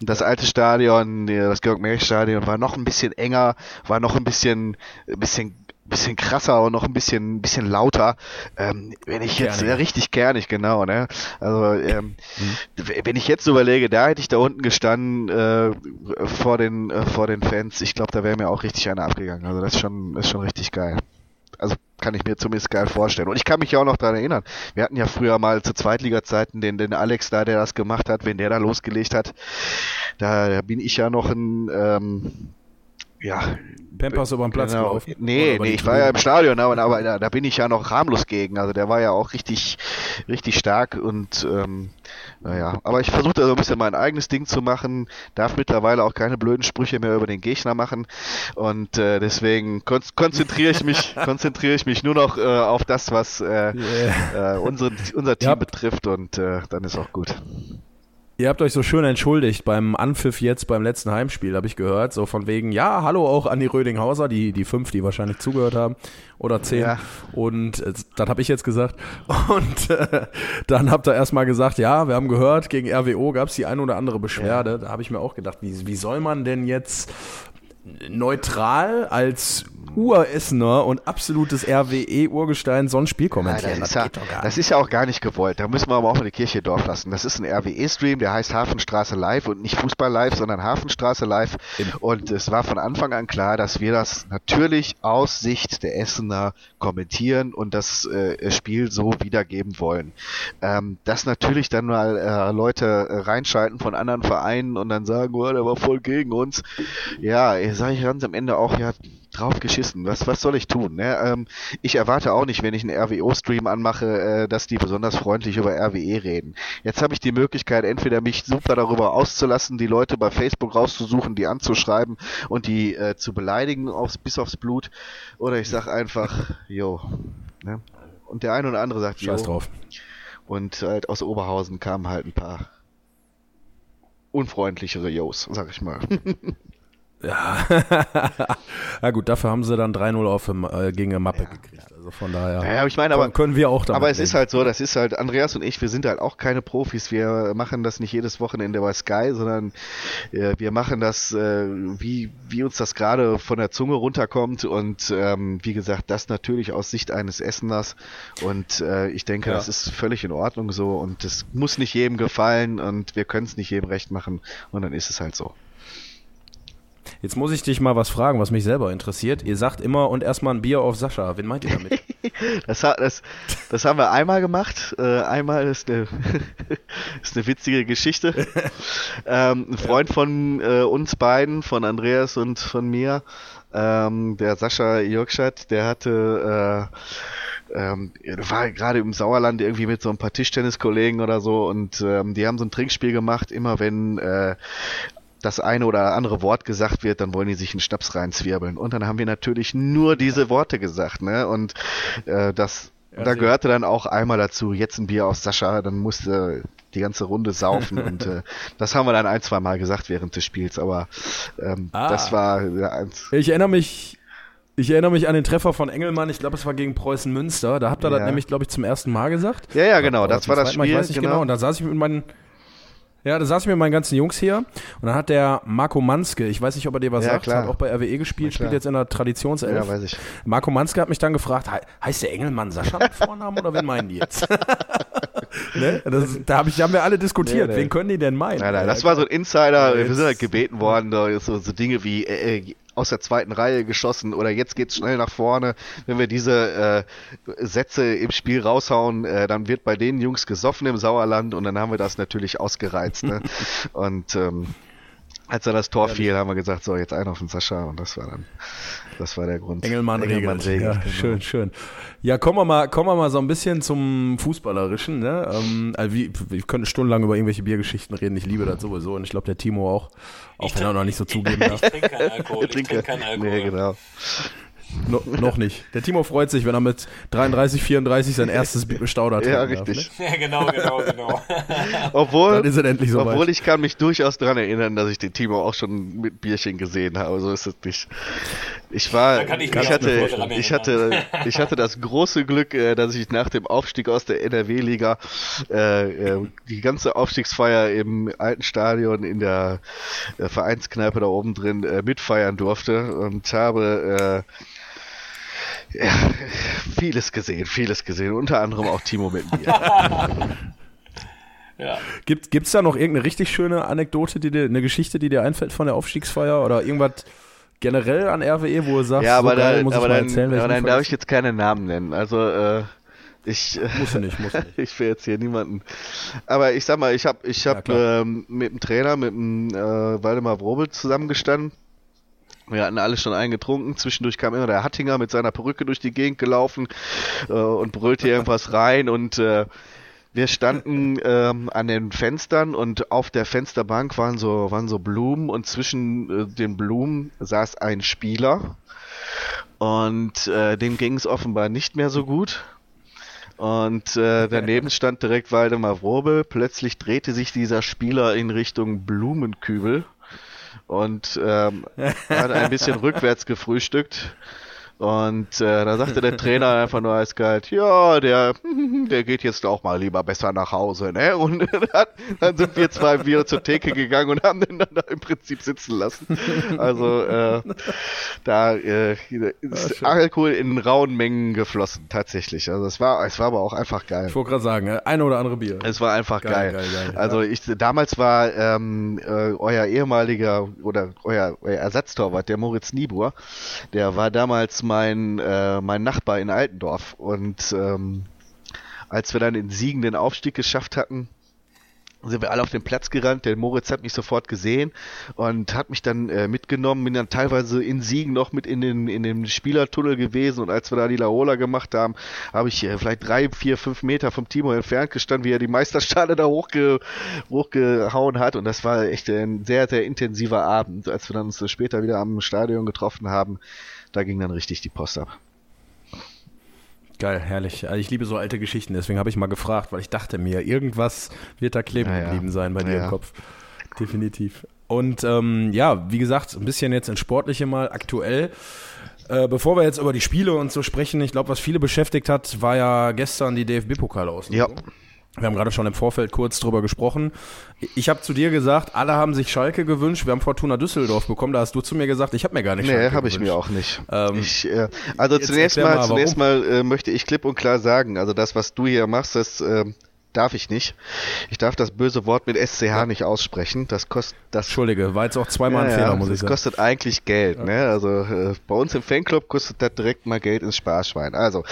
das alte Stadion, das Georg-Merch-Stadion war noch ein bisschen enger, war noch ein bisschen, ein bisschen bisschen krasser und noch ein bisschen, bisschen lauter. Ähm, wenn ich jetzt ja, richtig kernig, genau, ne? Also ähm, mhm. wenn ich jetzt überlege, da hätte ich da unten gestanden äh, vor den äh, vor den Fans. Ich glaube, da wäre mir auch richtig einer abgegangen. Also das ist schon, das ist schon richtig geil. Also kann ich mir zumindest geil vorstellen. Und ich kann mich ja auch noch daran erinnern. Wir hatten ja früher mal zu Zweitliga-Zeiten den, den Alex da, der das gemacht hat, wenn der da losgelegt hat. Da, da bin ich ja noch ein ähm, ja, Pampers über den Platz genau. gelaufen? Nee, nee, ich war ja im Stadion, aber, aber da, da, bin ich ja noch harmlos gegen. Also der war ja auch richtig, richtig stark und ähm, naja, aber ich versuche da so ein bisschen mein eigenes Ding zu machen, darf mittlerweile auch keine blöden Sprüche mehr über den Gegner machen und äh, deswegen kon konzentriere ich mich, konzentriere ich mich nur noch äh, auf das, was äh, yeah. äh, unsere, unser Team yep. betrifft und äh, dann ist auch gut. Ihr habt euch so schön entschuldigt beim Anpfiff jetzt beim letzten Heimspiel, habe ich gehört. So von wegen, ja, hallo auch an die Rödinghauser, die, die fünf, die wahrscheinlich zugehört haben. Oder zehn. Ja. Und äh, das habe ich jetzt gesagt. Und äh, dann habt ihr erstmal gesagt, ja, wir haben gehört, gegen RWO gab es die ein oder andere Beschwerde. Ja. Da habe ich mir auch gedacht, wie, wie soll man denn jetzt neutral als Uressener und absolutes RWE-Urgestein so ein Spiel kommentieren. Ja, das, das, ist ja, das ist ja auch gar nicht gewollt. Da müssen wir aber auch mal die Kirche Dorf lassen. Das ist ein RWE-Stream, der heißt Hafenstraße Live und nicht Fußball Live, sondern Hafenstraße Live. Und es war von Anfang an klar, dass wir das natürlich aus Sicht der Essener kommentieren und das äh, Spiel so wiedergeben wollen. Ähm, dass natürlich dann mal äh, Leute äh, reinschalten von anderen Vereinen und dann sagen, oh, der war voll gegen uns. Ja, sage ich ganz am Ende auch, ja, drauf geschissen. Was, was soll ich tun? Ne? Ähm, ich erwarte auch nicht, wenn ich einen RWO-Stream anmache, äh, dass die besonders freundlich über RWE reden. Jetzt habe ich die Möglichkeit, entweder mich super darüber auszulassen, die Leute bei Facebook rauszusuchen, die anzuschreiben und die äh, zu beleidigen aufs, bis aufs Blut, oder ich sag einfach, jo. Ne? Und der eine oder andere sagt, Scheiß jo. drauf. Und halt aus Oberhausen kamen halt ein paar unfreundlichere Jos, sag ich mal. Ja. ja gut, dafür haben sie dann 3-0 auf äh, gegen eine Mappe ja, gekriegt. Also von daher ja, ich meine, aber, können wir auch damit Aber es nehmen. ist halt so, das ist halt, Andreas und ich, wir sind halt auch keine Profis. Wir machen das nicht jedes Wochenende bei Sky, sondern äh, wir machen das, äh, wie, wie uns das gerade von der Zunge runterkommt. Und ähm, wie gesagt, das natürlich aus Sicht eines Esseners. Und äh, ich denke, ja. das ist völlig in Ordnung so. Und es muss nicht jedem gefallen und wir können es nicht jedem recht machen. Und dann ist es halt so. Jetzt muss ich dich mal was fragen, was mich selber interessiert. Ihr sagt immer und erstmal ein Bier auf Sascha. Wen meint ihr damit? das, das, das, haben wir einmal gemacht. Äh, einmal ist eine, ist eine witzige Geschichte. ähm, ein Freund von äh, uns beiden, von Andreas und von mir, ähm, der Sascha Jörgschat, der hatte äh, ähm, war gerade im Sauerland irgendwie mit so ein paar Tischtenniskollegen oder so und ähm, die haben so ein Trinkspiel gemacht, immer wenn äh, das eine oder andere Wort gesagt wird, dann wollen die sich einen Schnaps reinzwirbeln. Und dann haben wir natürlich nur diese Worte gesagt, ne? Und äh, das ja, da gehörte dann auch einmal dazu, jetzt ein Bier aus Sascha, dann musste die ganze Runde saufen und äh, das haben wir dann ein, zwei Mal gesagt während des Spiels, aber ähm, ah. das war ja, eins. Ich erinnere mich, ich erinnere mich an den Treffer von Engelmann, ich glaube, es war gegen Preußen Münster, da habt ihr ja. das nämlich, glaube ich, zum ersten Mal gesagt. Ja, ja, genau, das war das Spiel. Mal, ich weiß nicht genau. genau. Und da saß ich mit meinen Ja, da saß ich mit meinen ganzen Jungs hier und dann hat der Marco Manske, ich weiß nicht, ob er dir was Ja, sagt, klar. hat auch bei RWE gespielt, Ja, spielt jetzt in der Traditionself. Ja, weiß ich. Marco Manske hat mich dann gefragt, "He- heißt der Engelmann Sascha mit Vornamen oder wen meinen die jetzt? ne? das, da, hab ich, da haben wir alle diskutiert, Nee, nee. wen können die denn meinen? Nein, nein, das war so ein Insider. Wir sind halt gebeten worden, so, so Dinge wie äh, aus der zweiten Reihe geschossen oder jetzt geht's schnell nach vorne. Wenn wir diese äh, Sätze im Spiel raushauen, äh, dann wird bei den Jungs gesoffen im Sauerland und dann haben wir das natürlich ausgereizt. Ne? und ähm, als dann das Tor fiel, haben wir gesagt, so jetzt ein auf den Sascha und das war dann, das war der Grund. Engelmann, regelt. regelt, ja, genau. Schön, schön. Ja, kommen wir mal, kommen wir mal so ein bisschen zum Fußballerischen. Ne? Ähm, also wie, wir können stundenlang über irgendwelche Biergeschichten reden. Ich liebe das sowieso und ich glaube der Timo auch, auch Ich wenn er noch nicht so zugeben darf. Ich trinke keinen Alkohol. Ich Trinke. trinke keinen Alkohol. Nee, genau. No, noch nicht. Der Timo freut sich, wenn er mit 33, 34 sein erstes Bier Stauder Ja, trinken darf, richtig. Ja, genau, genau, genau. Obwohl, Dann ist es endlich soweit. obwohl ich kann mich durchaus daran erinnern, dass ich den Timo auch schon mit Bierchen gesehen habe. So ist es nicht. Ich war, Da kann ich ich, hatte, ich hatte, ich hatte das große Glück, äh, dass ich nach dem Aufstieg aus der NRW-Liga äh, äh, die ganze Aufstiegsfeier im alten Stadion in der äh, Vereinskneipe da oben drin äh, mitfeiern durfte und habe äh, ja, vieles gesehen, vieles gesehen, unter anderem auch Timo mit mir. Ja. Gibt gibt's da noch irgendeine richtig schöne Anekdote, die dir, eine Geschichte, die dir einfällt von der Aufstiegsfeier oder irgendwas generell an RWE, wo du sagst, Ja, aber, so da, muss aber ich mal dann, erzählen, aber dann darf ich jetzt keine Namen nennen. Also äh, ich, äh, Muss du nicht, muss nicht. ich will jetzt hier niemanden. Aber ich sag mal, ich habe ich hab, klar. ähm, mit dem Trainer, mit dem äh, Waldemar Wrobel zusammengestanden. Wir hatten alle schon eingetrunken. Zwischendurch kam immer der Hattinger mit seiner Perücke durch die Gegend gelaufen äh, und brüllte irgendwas rein. Und äh, wir standen ähm, an den Fenstern und auf der Fensterbank waren so, waren so Blumen und zwischen äh, den Blumen saß ein Spieler. Und äh, dem ging es offenbar nicht mehr so gut. Und äh, daneben stand direkt Waldemar Wrobel. Plötzlich drehte sich dieser Spieler in Richtung Blumenkübel und ähm, hat ein bisschen rückwärts gefrühstückt. Und äh, da sagte der Trainer einfach nur eiskalt, ja, der, der geht jetzt auch mal lieber besser nach Hause, ne? Und dann, dann sind wir zwei wieder zur Theke gegangen und haben den dann da im Prinzip sitzen lassen. Also äh, da äh, ist Alkohol in rauen Mengen geflossen, tatsächlich. Also es war, es war aber auch einfach geil. Ich wollte gerade sagen, äh, eine oder andere Bier. Es war einfach Geil, geil. geil, geil, also ich damals war ähm, äh, euer ehemaliger oder euer, euer Ersatztorwart, der Moritz Niebuhr, der war damals mein äh, mein Nachbar in Altendorf und ähm, als wir dann in Siegen den Aufstieg geschafft hatten, sind wir alle auf den Platz gerannt. Der Moritz hat mich sofort gesehen und hat mich dann äh, mitgenommen, bin dann teilweise in Siegen noch mit in den, in den Spielertunnel gewesen und als wir da die Laola gemacht haben, habe ich äh, vielleicht drei, vier, fünf Meter vom Timo entfernt gestanden, wie er die Meisterschale da hochge, hochgehauen hat und das war echt ein sehr, sehr intensiver Abend. Als wir dann uns später wieder am Stadion getroffen haben, da ging dann richtig die Post ab. Geil, herrlich. Also ich liebe so alte Geschichten, deswegen habe ich mal gefragt, weil ich dachte mir, irgendwas wird da kleben Ja, geblieben sein bei dir Ja. im Kopf. Definitiv. Und ähm, ja, wie gesagt, ein bisschen jetzt ins Sportliche mal aktuell. Äh, bevor wir jetzt über die Spiele und so sprechen, ich glaube, was viele beschäftigt hat, war ja gestern die DFB-Pokal aus. Ja. Wir haben gerade schon im Vorfeld kurz drüber gesprochen. Ich habe zu dir gesagt, alle haben sich Schalke gewünscht. Wir haben Fortuna Düsseldorf bekommen. Da hast du zu mir gesagt, ich habe mir gar nicht Nee, habe ich mir auch nicht. Ähm, ich, äh, also zunächst mal, mal, zunächst mal äh, möchte ich klipp und klar sagen, also das, was du hier machst, das äh, darf ich nicht. Ich darf das böse Wort mit SCH nicht aussprechen. Das kostet das Entschuldige, war jetzt auch zweimal ein ja, Fehler, ja, muss ich das sagen. kostet eigentlich Geld. Ne? Also äh, bei uns im Fanclub kostet das direkt mal Geld ins Sparschwein. Also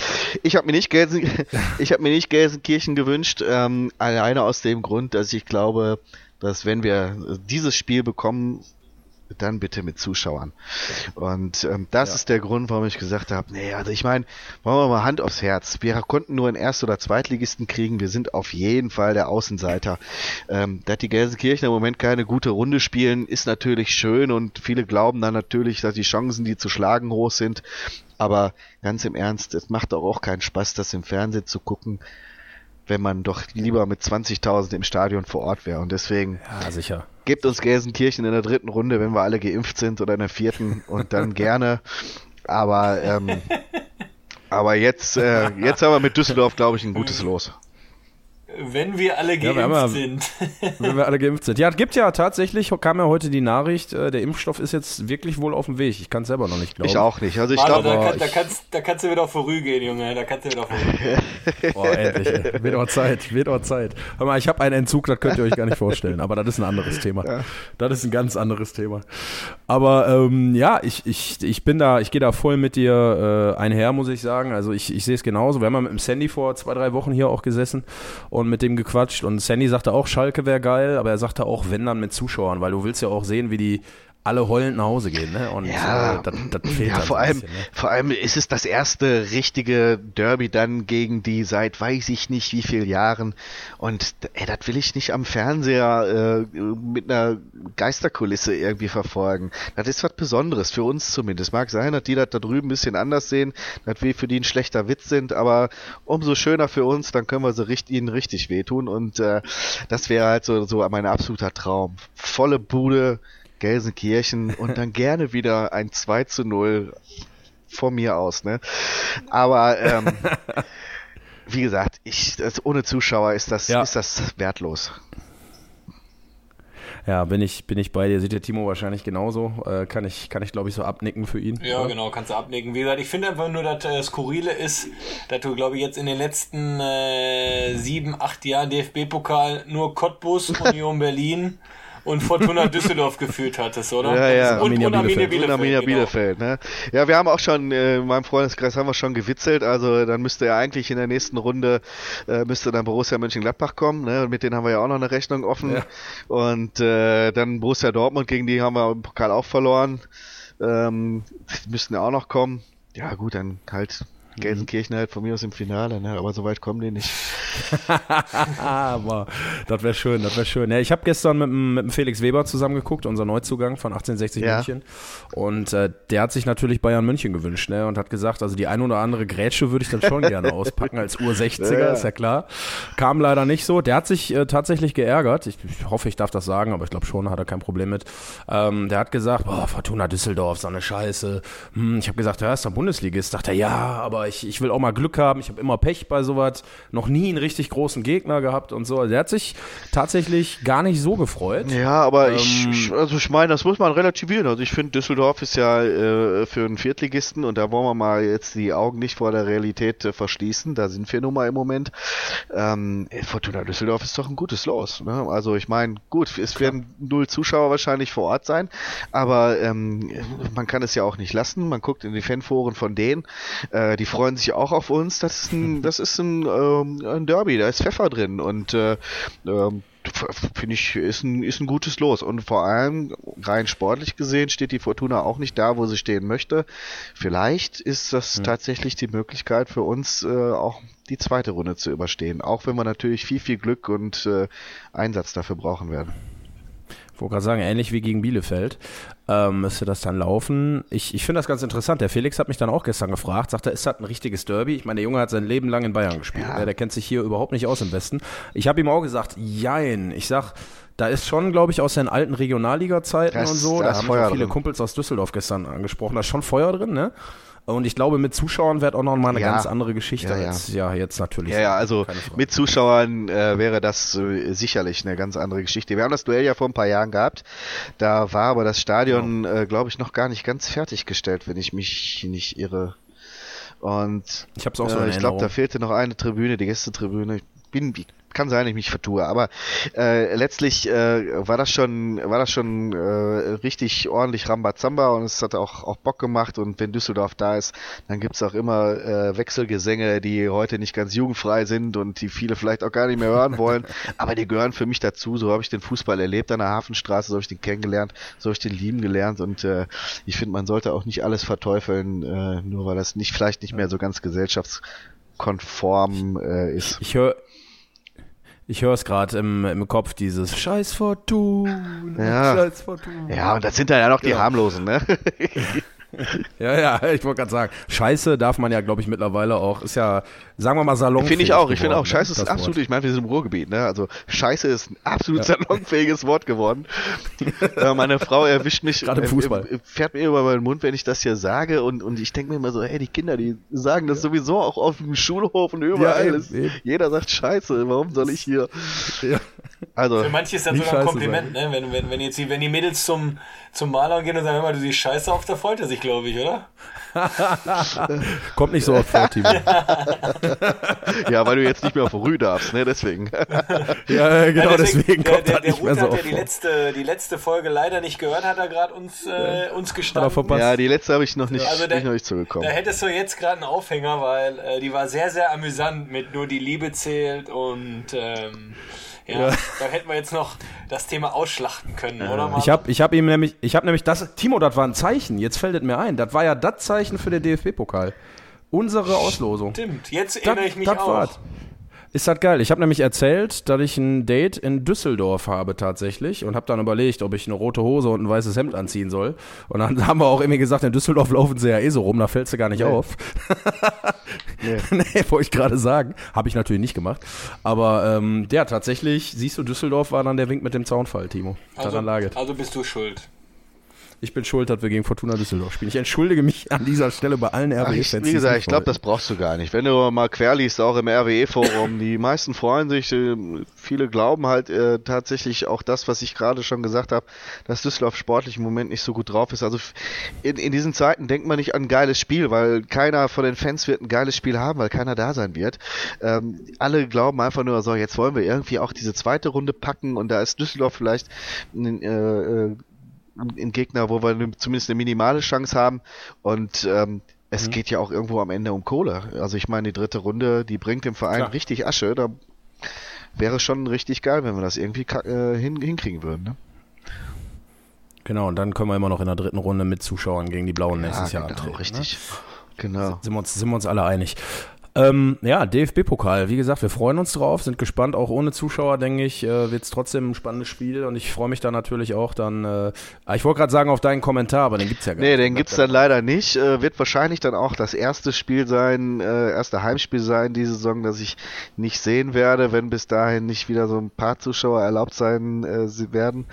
ich habe mir nicht Gelsen, ich habe mir nicht Gelsenkirchen gewünscht, ähm, alleine aus dem Grund, dass ich glaube, dass wenn wir dieses Spiel bekommen, dann bitte mit Zuschauern. Und ähm, das Ja. ist der Grund, warum ich gesagt habe, nee, also ich meine, wollen wir mal Hand aufs Herz. Wir konnten nur einen Erst- oder Zweitligisten kriegen. Wir sind auf jeden Fall der Außenseiter. Ähm, dass die Gelsenkirchen im Moment keine gute Runde spielen, ist natürlich schön und viele glauben dann natürlich, dass die Chancen, die zu schlagen, hoch sind. Aber ganz im Ernst, es macht doch auch keinen Spaß, das im Fernsehen zu gucken, wenn man doch lieber mit 20.000 im Stadion vor Ort wäre. Und deswegen Ja, sicher. Gebt uns Gelsenkirchen in der dritten Runde, wenn wir alle geimpft sind oder in der vierten und dann gerne. Aber ähm, aber jetzt äh, jetzt haben wir mit Düsseldorf glaube ich ein gutes Los. Wenn wir alle geimpft Ja, wir ja- sind. Wenn wir alle geimpft sind. Ja, es gibt ja tatsächlich, kam ja heute die Nachricht, äh, der Impfstoff ist jetzt wirklich wohl auf dem Weg. Ich kann es selber noch nicht glauben. Ich auch nicht. Also ich glaube, da, kann, da, kannst, da kannst du wieder vorübergehen, Junge. Da kannst du wieder vorübergehen. Boah, endlich. ey. Wird auch Zeit, wird auch Zeit. Hör mal, ich habe einen Entzug, das könnt ihr euch gar nicht vorstellen. Aber das ist ein anderes Thema. Das ist ein ganz anderes Thema. Aber ähm, ja, ich, ich, ich bin da, ich gehe da voll mit dir äh, einher, muss ich sagen. Also ich, ich sehe es genauso. Wir haben ja mit dem Sandy vor zwei, drei Wochen hier auch gesessen und mit dem gequatscht. Und Sandy sagte auch, Schalke wäre geil, aber er sagte auch, wenn dann mit Zuschauern, weil du willst ja auch sehen, wie die alle heulend nach Hause gehen. Ne? Und Ja, äh, das, das fehlt ja, vor allem, bisschen, ne? vor allem ist es das erste richtige Derby dann gegen die seit weiß ich nicht wie viel Jahren. Und ey, das will ich nicht am Fernseher äh, mit einer Geisterkulisse irgendwie verfolgen. Das ist was Besonderes, für uns zumindest. Mag sein, dass die das da drüben ein bisschen anders sehen, dass wir für die ein schlechter Witz sind, aber umso schöner für uns, dann können wir sie richt ihnen richtig wehtun. Und äh, das wäre halt so, so mein absoluter Traum. Volle Bude, Gelsenkirchen und dann gerne wieder ein 2 zu 0 von mir aus, ne? Aber ähm, wie gesagt, ich das, ohne Zuschauer ist das Ja. ist das wertlos. Ja, bin ich, bin ich bei dir. Sieht der Timo wahrscheinlich genauso. Äh, kann ich, kann ich glaube ich, so abnicken für ihn. Ja, genau, kannst du abnicken. Wie gesagt, ich finde einfach nur, dass äh, Skurrile ist, dass du, glaube ich, jetzt in den letzten äh, sieben, acht Jahren DFB-Pokal nur Cottbus, Union Berlin und Fortuna Düsseldorf geführt hattest, oder? Ja, ja. Und, Arminia und Arminia Bielefeld. Bielefeld. Und Arminia genau. Bielefeld, ne? Ja, wir haben auch schon, äh, in meinem Freundeskreis haben wir schon gewitzelt, also dann müsste ja eigentlich in der nächsten Runde, äh, müsste dann Borussia Mönchengladbach kommen, ne? Und mit denen haben wir ja auch noch eine Rechnung offen. Ja. Und äh, dann Borussia Dortmund, gegen die haben wir im Pokal auch verloren. Ähm, die müssten ja auch noch kommen. Ja gut, dann halt Gelsenkirchen halt von mir aus im Finale, ne? Aber so weit kommen die nicht. Aber das wäre schön, das wäre schön. Ja, ich habe gestern mit, dem- mit dem Felix Weber zusammengeguckt, unser Neuzugang von 1860 Ja. München. Und äh, der hat sich natürlich Bayern München gewünscht ne? und hat gesagt, also die ein oder andere Grätsche würde ich dann schon gerne auspacken als Ur-60er, Ja. ist ja klar. Kam leider nicht so. Der hat sich äh, tatsächlich geärgert. Ich, ich hoffe, ich darf das sagen, aber ich glaube schon, hat er kein Problem mit. Ähm, der hat gesagt, boah, Fortuna Düsseldorf, so eine Scheiße. Hm, ich habe gesagt, ja, ist doch Bundesligist. Sagt er, ja, aber ich, ich will auch mal Glück haben. Ich habe immer Pech bei sowas. Noch nie einen richtig großen Gegner gehabt und so. Also der hat sich tatsächlich gar nicht so gefreut. Ja, aber ich, Ähm, ich, also ich meine, das muss man relativieren. Also ich finde, Düsseldorf ist ja äh, für einen Viertligisten und da wollen wir mal jetzt die Augen nicht vor der Realität äh, verschließen. Da sind wir nun mal im Moment. Ähm, Fortuna Düsseldorf ist doch ein gutes Los. Ne? Also ich meine, gut, es werden null Zuschauer wahrscheinlich vor Ort sein, aber ähm, man kann es ja auch nicht lassen. Man guckt in die Fanforen von denen. Äh, die freuen sich auch auf uns. Das ist ein, das ist ein, ähm, ein Derby, da ist Pfeffer drin und äh, ähm, finde ich, ist ein, ist ein gutes Los. Und vor allem, rein sportlich gesehen, steht die Fortuna auch nicht da, wo sie stehen möchte. Vielleicht ist das tatsächlich die Möglichkeit für uns, äh, auch die zweite Runde zu überstehen. Auch wenn wir natürlich viel, viel Glück und äh, Einsatz dafür brauchen werden. Ich wollte gerade sagen, ähnlich wie gegen Bielefeld ähm, müsste das dann laufen. Ich, ich finde das ganz interessant. Der Felix hat mich dann auch gestern gefragt, sagt er, ist das ein richtiges Derby? Ich meine, der Junge hat sein Leben lang in Bayern gespielt. Ja. Ja. Der kennt sich hier überhaupt nicht aus im Westen. Ich habe ihm auch gesagt, jein. Ich sag, da ist schon, glaube ich, aus seinen alten Regionalliga-Zeiten und so, da da haben Feuer viele drin. Kumpels aus Düsseldorf gestern angesprochen, da ist schon Feuer drin, ne? Und ich glaube, mit Zuschauern wird auch noch mal eine Ja. ganz andere Geschichte Ja, ja. als ja jetzt natürlich. Ja, ja, also mit Zuschauern äh, wäre das äh, sicherlich eine ganz andere Geschichte. Wir haben das Duell ja vor ein paar Jahren gehabt. Da war aber das Stadion, äh, glaube ich, noch gar nicht ganz fertiggestellt, wenn ich mich nicht irre. Und Ich hab's auch so äh, ich glaube, da fehlte noch eine Tribüne, die Gästetribüne. Ich bin, kann sein, ich mich vertue, aber äh, letztlich äh, war das schon, war das schon äh, richtig ordentlich Rambazamba und es hat auch, auch Bock gemacht und wenn Düsseldorf da ist, dann gibt's auch immer äh, Wechselgesänge, die heute nicht ganz jugendfrei sind und die viele vielleicht auch gar nicht mehr hören wollen, aber die gehören für mich dazu. So habe ich den Fußball erlebt an der Hafenstraße, so habe ich den kennengelernt, so habe ich den lieben gelernt und äh, ich finde, man sollte auch nicht alles verteufeln, äh, nur weil das nicht vielleicht nicht mehr so ganz gesellschaftskonform äh, ist. Ich höre ich höre es gerade im, im Kopf, dieses Scheiß Fortuna, Ja. Scheiß Fortuna. Ja, und das sind dann ja noch die Genau. harmlosen, ne? ja, ja, ich wollte gerade sagen, Scheiße darf man ja, glaube ich, mittlerweile auch, ist ja, sagen wir mal, salonfähig. Finde ich auch, ich finde auch, Scheiße ist absolut, Wort. ich meine, wir sind im Ruhrgebiet, ne? Also Scheiße ist ein absolut ja. salonfähiges Wort geworden. äh, meine Frau erwischt mich, Gerade im Fußball. Äh, fährt mir über meinen Mund, wenn ich das hier sage und, und ich denke mir immer so, hey, die Kinder, die sagen das ja. sowieso auch auf dem Schulhof und überall. Ja, eben. Jeder sagt Scheiße, warum soll ich hier? Ja. Also, Für manche ist das sogar ein Kompliment, ne? Wenn, wenn, wenn, jetzt die, wenn die Mädels zum, zum Maler gehen und sagen, immer, du siehst scheiße auf, der freut er sich, glaube ich, oder? Kommt nicht so oft vor, Timo. ja, weil du jetzt nicht mehr auf Rü darfst, ne? Deswegen. ja, genau, ja, deswegen, deswegen kommt der, der, der nicht mehr so hat ja die letzte, die letzte Folge leider nicht gehört, hat er gerade uns, äh, uns gestanden. Ja, die letzte habe ich noch nicht, also der, noch nicht zugekommen. Da hättest du jetzt gerade einen Aufhänger, weil äh, die war sehr, sehr amüsant mit nur die Liebe zählt und ähm, ja, ja. dann hätten wir jetzt noch das Thema ausschlachten können, äh, oder? Mann? Ich habe ich hab ihm nämlich, ich habe nämlich das, Timo, das war ein Zeichen, jetzt fällt es mir ein, das war ja das Zeichen für den DFB-Pokal. Unsere Auslosung. Stimmt, jetzt erinnere das, ich mich auch. War's. Ist das geil. Ich habe nämlich erzählt, dass ich ein Date in Düsseldorf habe tatsächlich und habe dann überlegt, ob ich eine rote Hose und ein weißes Hemd anziehen soll. Und dann haben wir auch irgendwie gesagt, in Düsseldorf laufen sie ja eh so rum, da fällst du gar nicht nee. auf. nee, nee wollte ich gerade sagen. Habe ich natürlich nicht gemacht. Aber ähm, ja, tatsächlich, siehst du, Düsseldorf war dann der Wink mit dem Zaunfall, Timo. Also, also bist du schuld ich bin schuld, dass wir gegen Fortuna Düsseldorf spielen. Ich entschuldige mich an dieser Stelle bei allen RWE-Fans. Wie gesagt, ich glaube, das brauchst du gar nicht. Wenn du mal querliest, auch im RWE-Forum, die meisten freuen sich, äh, viele glauben halt äh, tatsächlich auch das, was ich gerade schon gesagt habe, dass Düsseldorf sportlich im Moment nicht so gut drauf ist. Also in, in diesen Zeiten denkt man nicht an ein geiles Spiel, weil keiner von den Fans wird ein geiles Spiel haben, weil keiner da sein wird. Ähm, alle glauben einfach nur, so, jetzt wollen wir irgendwie auch diese zweite Runde packen und da ist Düsseldorf vielleicht ein, äh, äh ein Gegner, wo wir zumindest eine minimale Chance haben. Und ähm, es mhm. geht ja auch irgendwo am Ende um Kohle. Also ich meine, die dritte Runde, die bringt dem Verein Klar. richtig Asche. Da wäre schon richtig geil, wenn wir das irgendwie äh, hin, hinkriegen würden. Ne? Genau, und dann können wir immer noch in der dritten Runde mit Zuschauern gegen die Blauen nächstes ja, Jahr genau, antreten. Ne? Richtig. Ne? Genau. Sind wir, uns, sind wir uns alle einig. Ähm, ja, DFB-Pokal. Wie gesagt, wir freuen uns drauf, sind gespannt. Auch ohne Zuschauer, denke ich, äh, wird es trotzdem ein spannendes Spiel. Und ich freue mich da natürlich auch dann. Äh, ich wollte gerade sagen auf deinen Kommentar, aber den gibt es ja gar nee, nicht. Nee, den gibt es dann leider nicht. Äh, wird wahrscheinlich dann auch das erste Spiel sein, äh, erste Heimspiel sein diese Saison, das ich nicht sehen werde, wenn bis dahin nicht wieder so ein paar Zuschauer erlaubt sein äh, werden.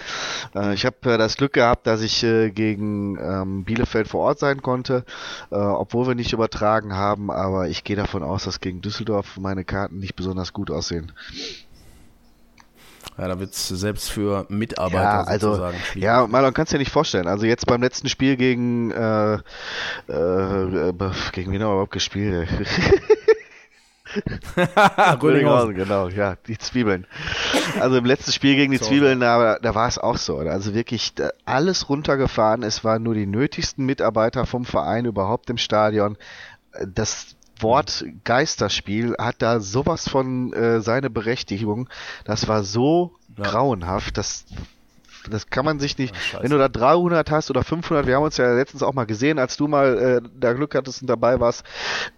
Äh, ich habe das Glück gehabt, dass ich gegen ähm, Bielefeld vor Ort sein konnte, obwohl wir nicht übertragen haben, aber ich gehe davon aus, aus, dass gegen Düsseldorf meine Karten nicht besonders gut aussehen. Ja, da wird es selbst für Mitarbeiter ja, also, sozusagen. Ja, Marlon, kannst du dir nicht vorstellen. Also jetzt beim letzten Spiel gegen äh, äh, gegen wen haben wir überhaupt gespielt? Rödinghausen, genau, ja, die Zwiebeln. Also im letzten Spiel gegen die so. Zwiebeln, da, da war es auch so. Also wirklich alles runtergefahren. Es waren nur die nötigsten Mitarbeiter vom Verein überhaupt im Stadion. Das Wort Geisterspiel hat da sowas von äh, seine Berechtigung. Das war so ja. grauenhaft, das das kann man sich nicht, Ach, wenn du da 300 hast oder 500, wir haben uns ja letztens auch mal gesehen, als du mal äh, da Glück hattest und dabei warst,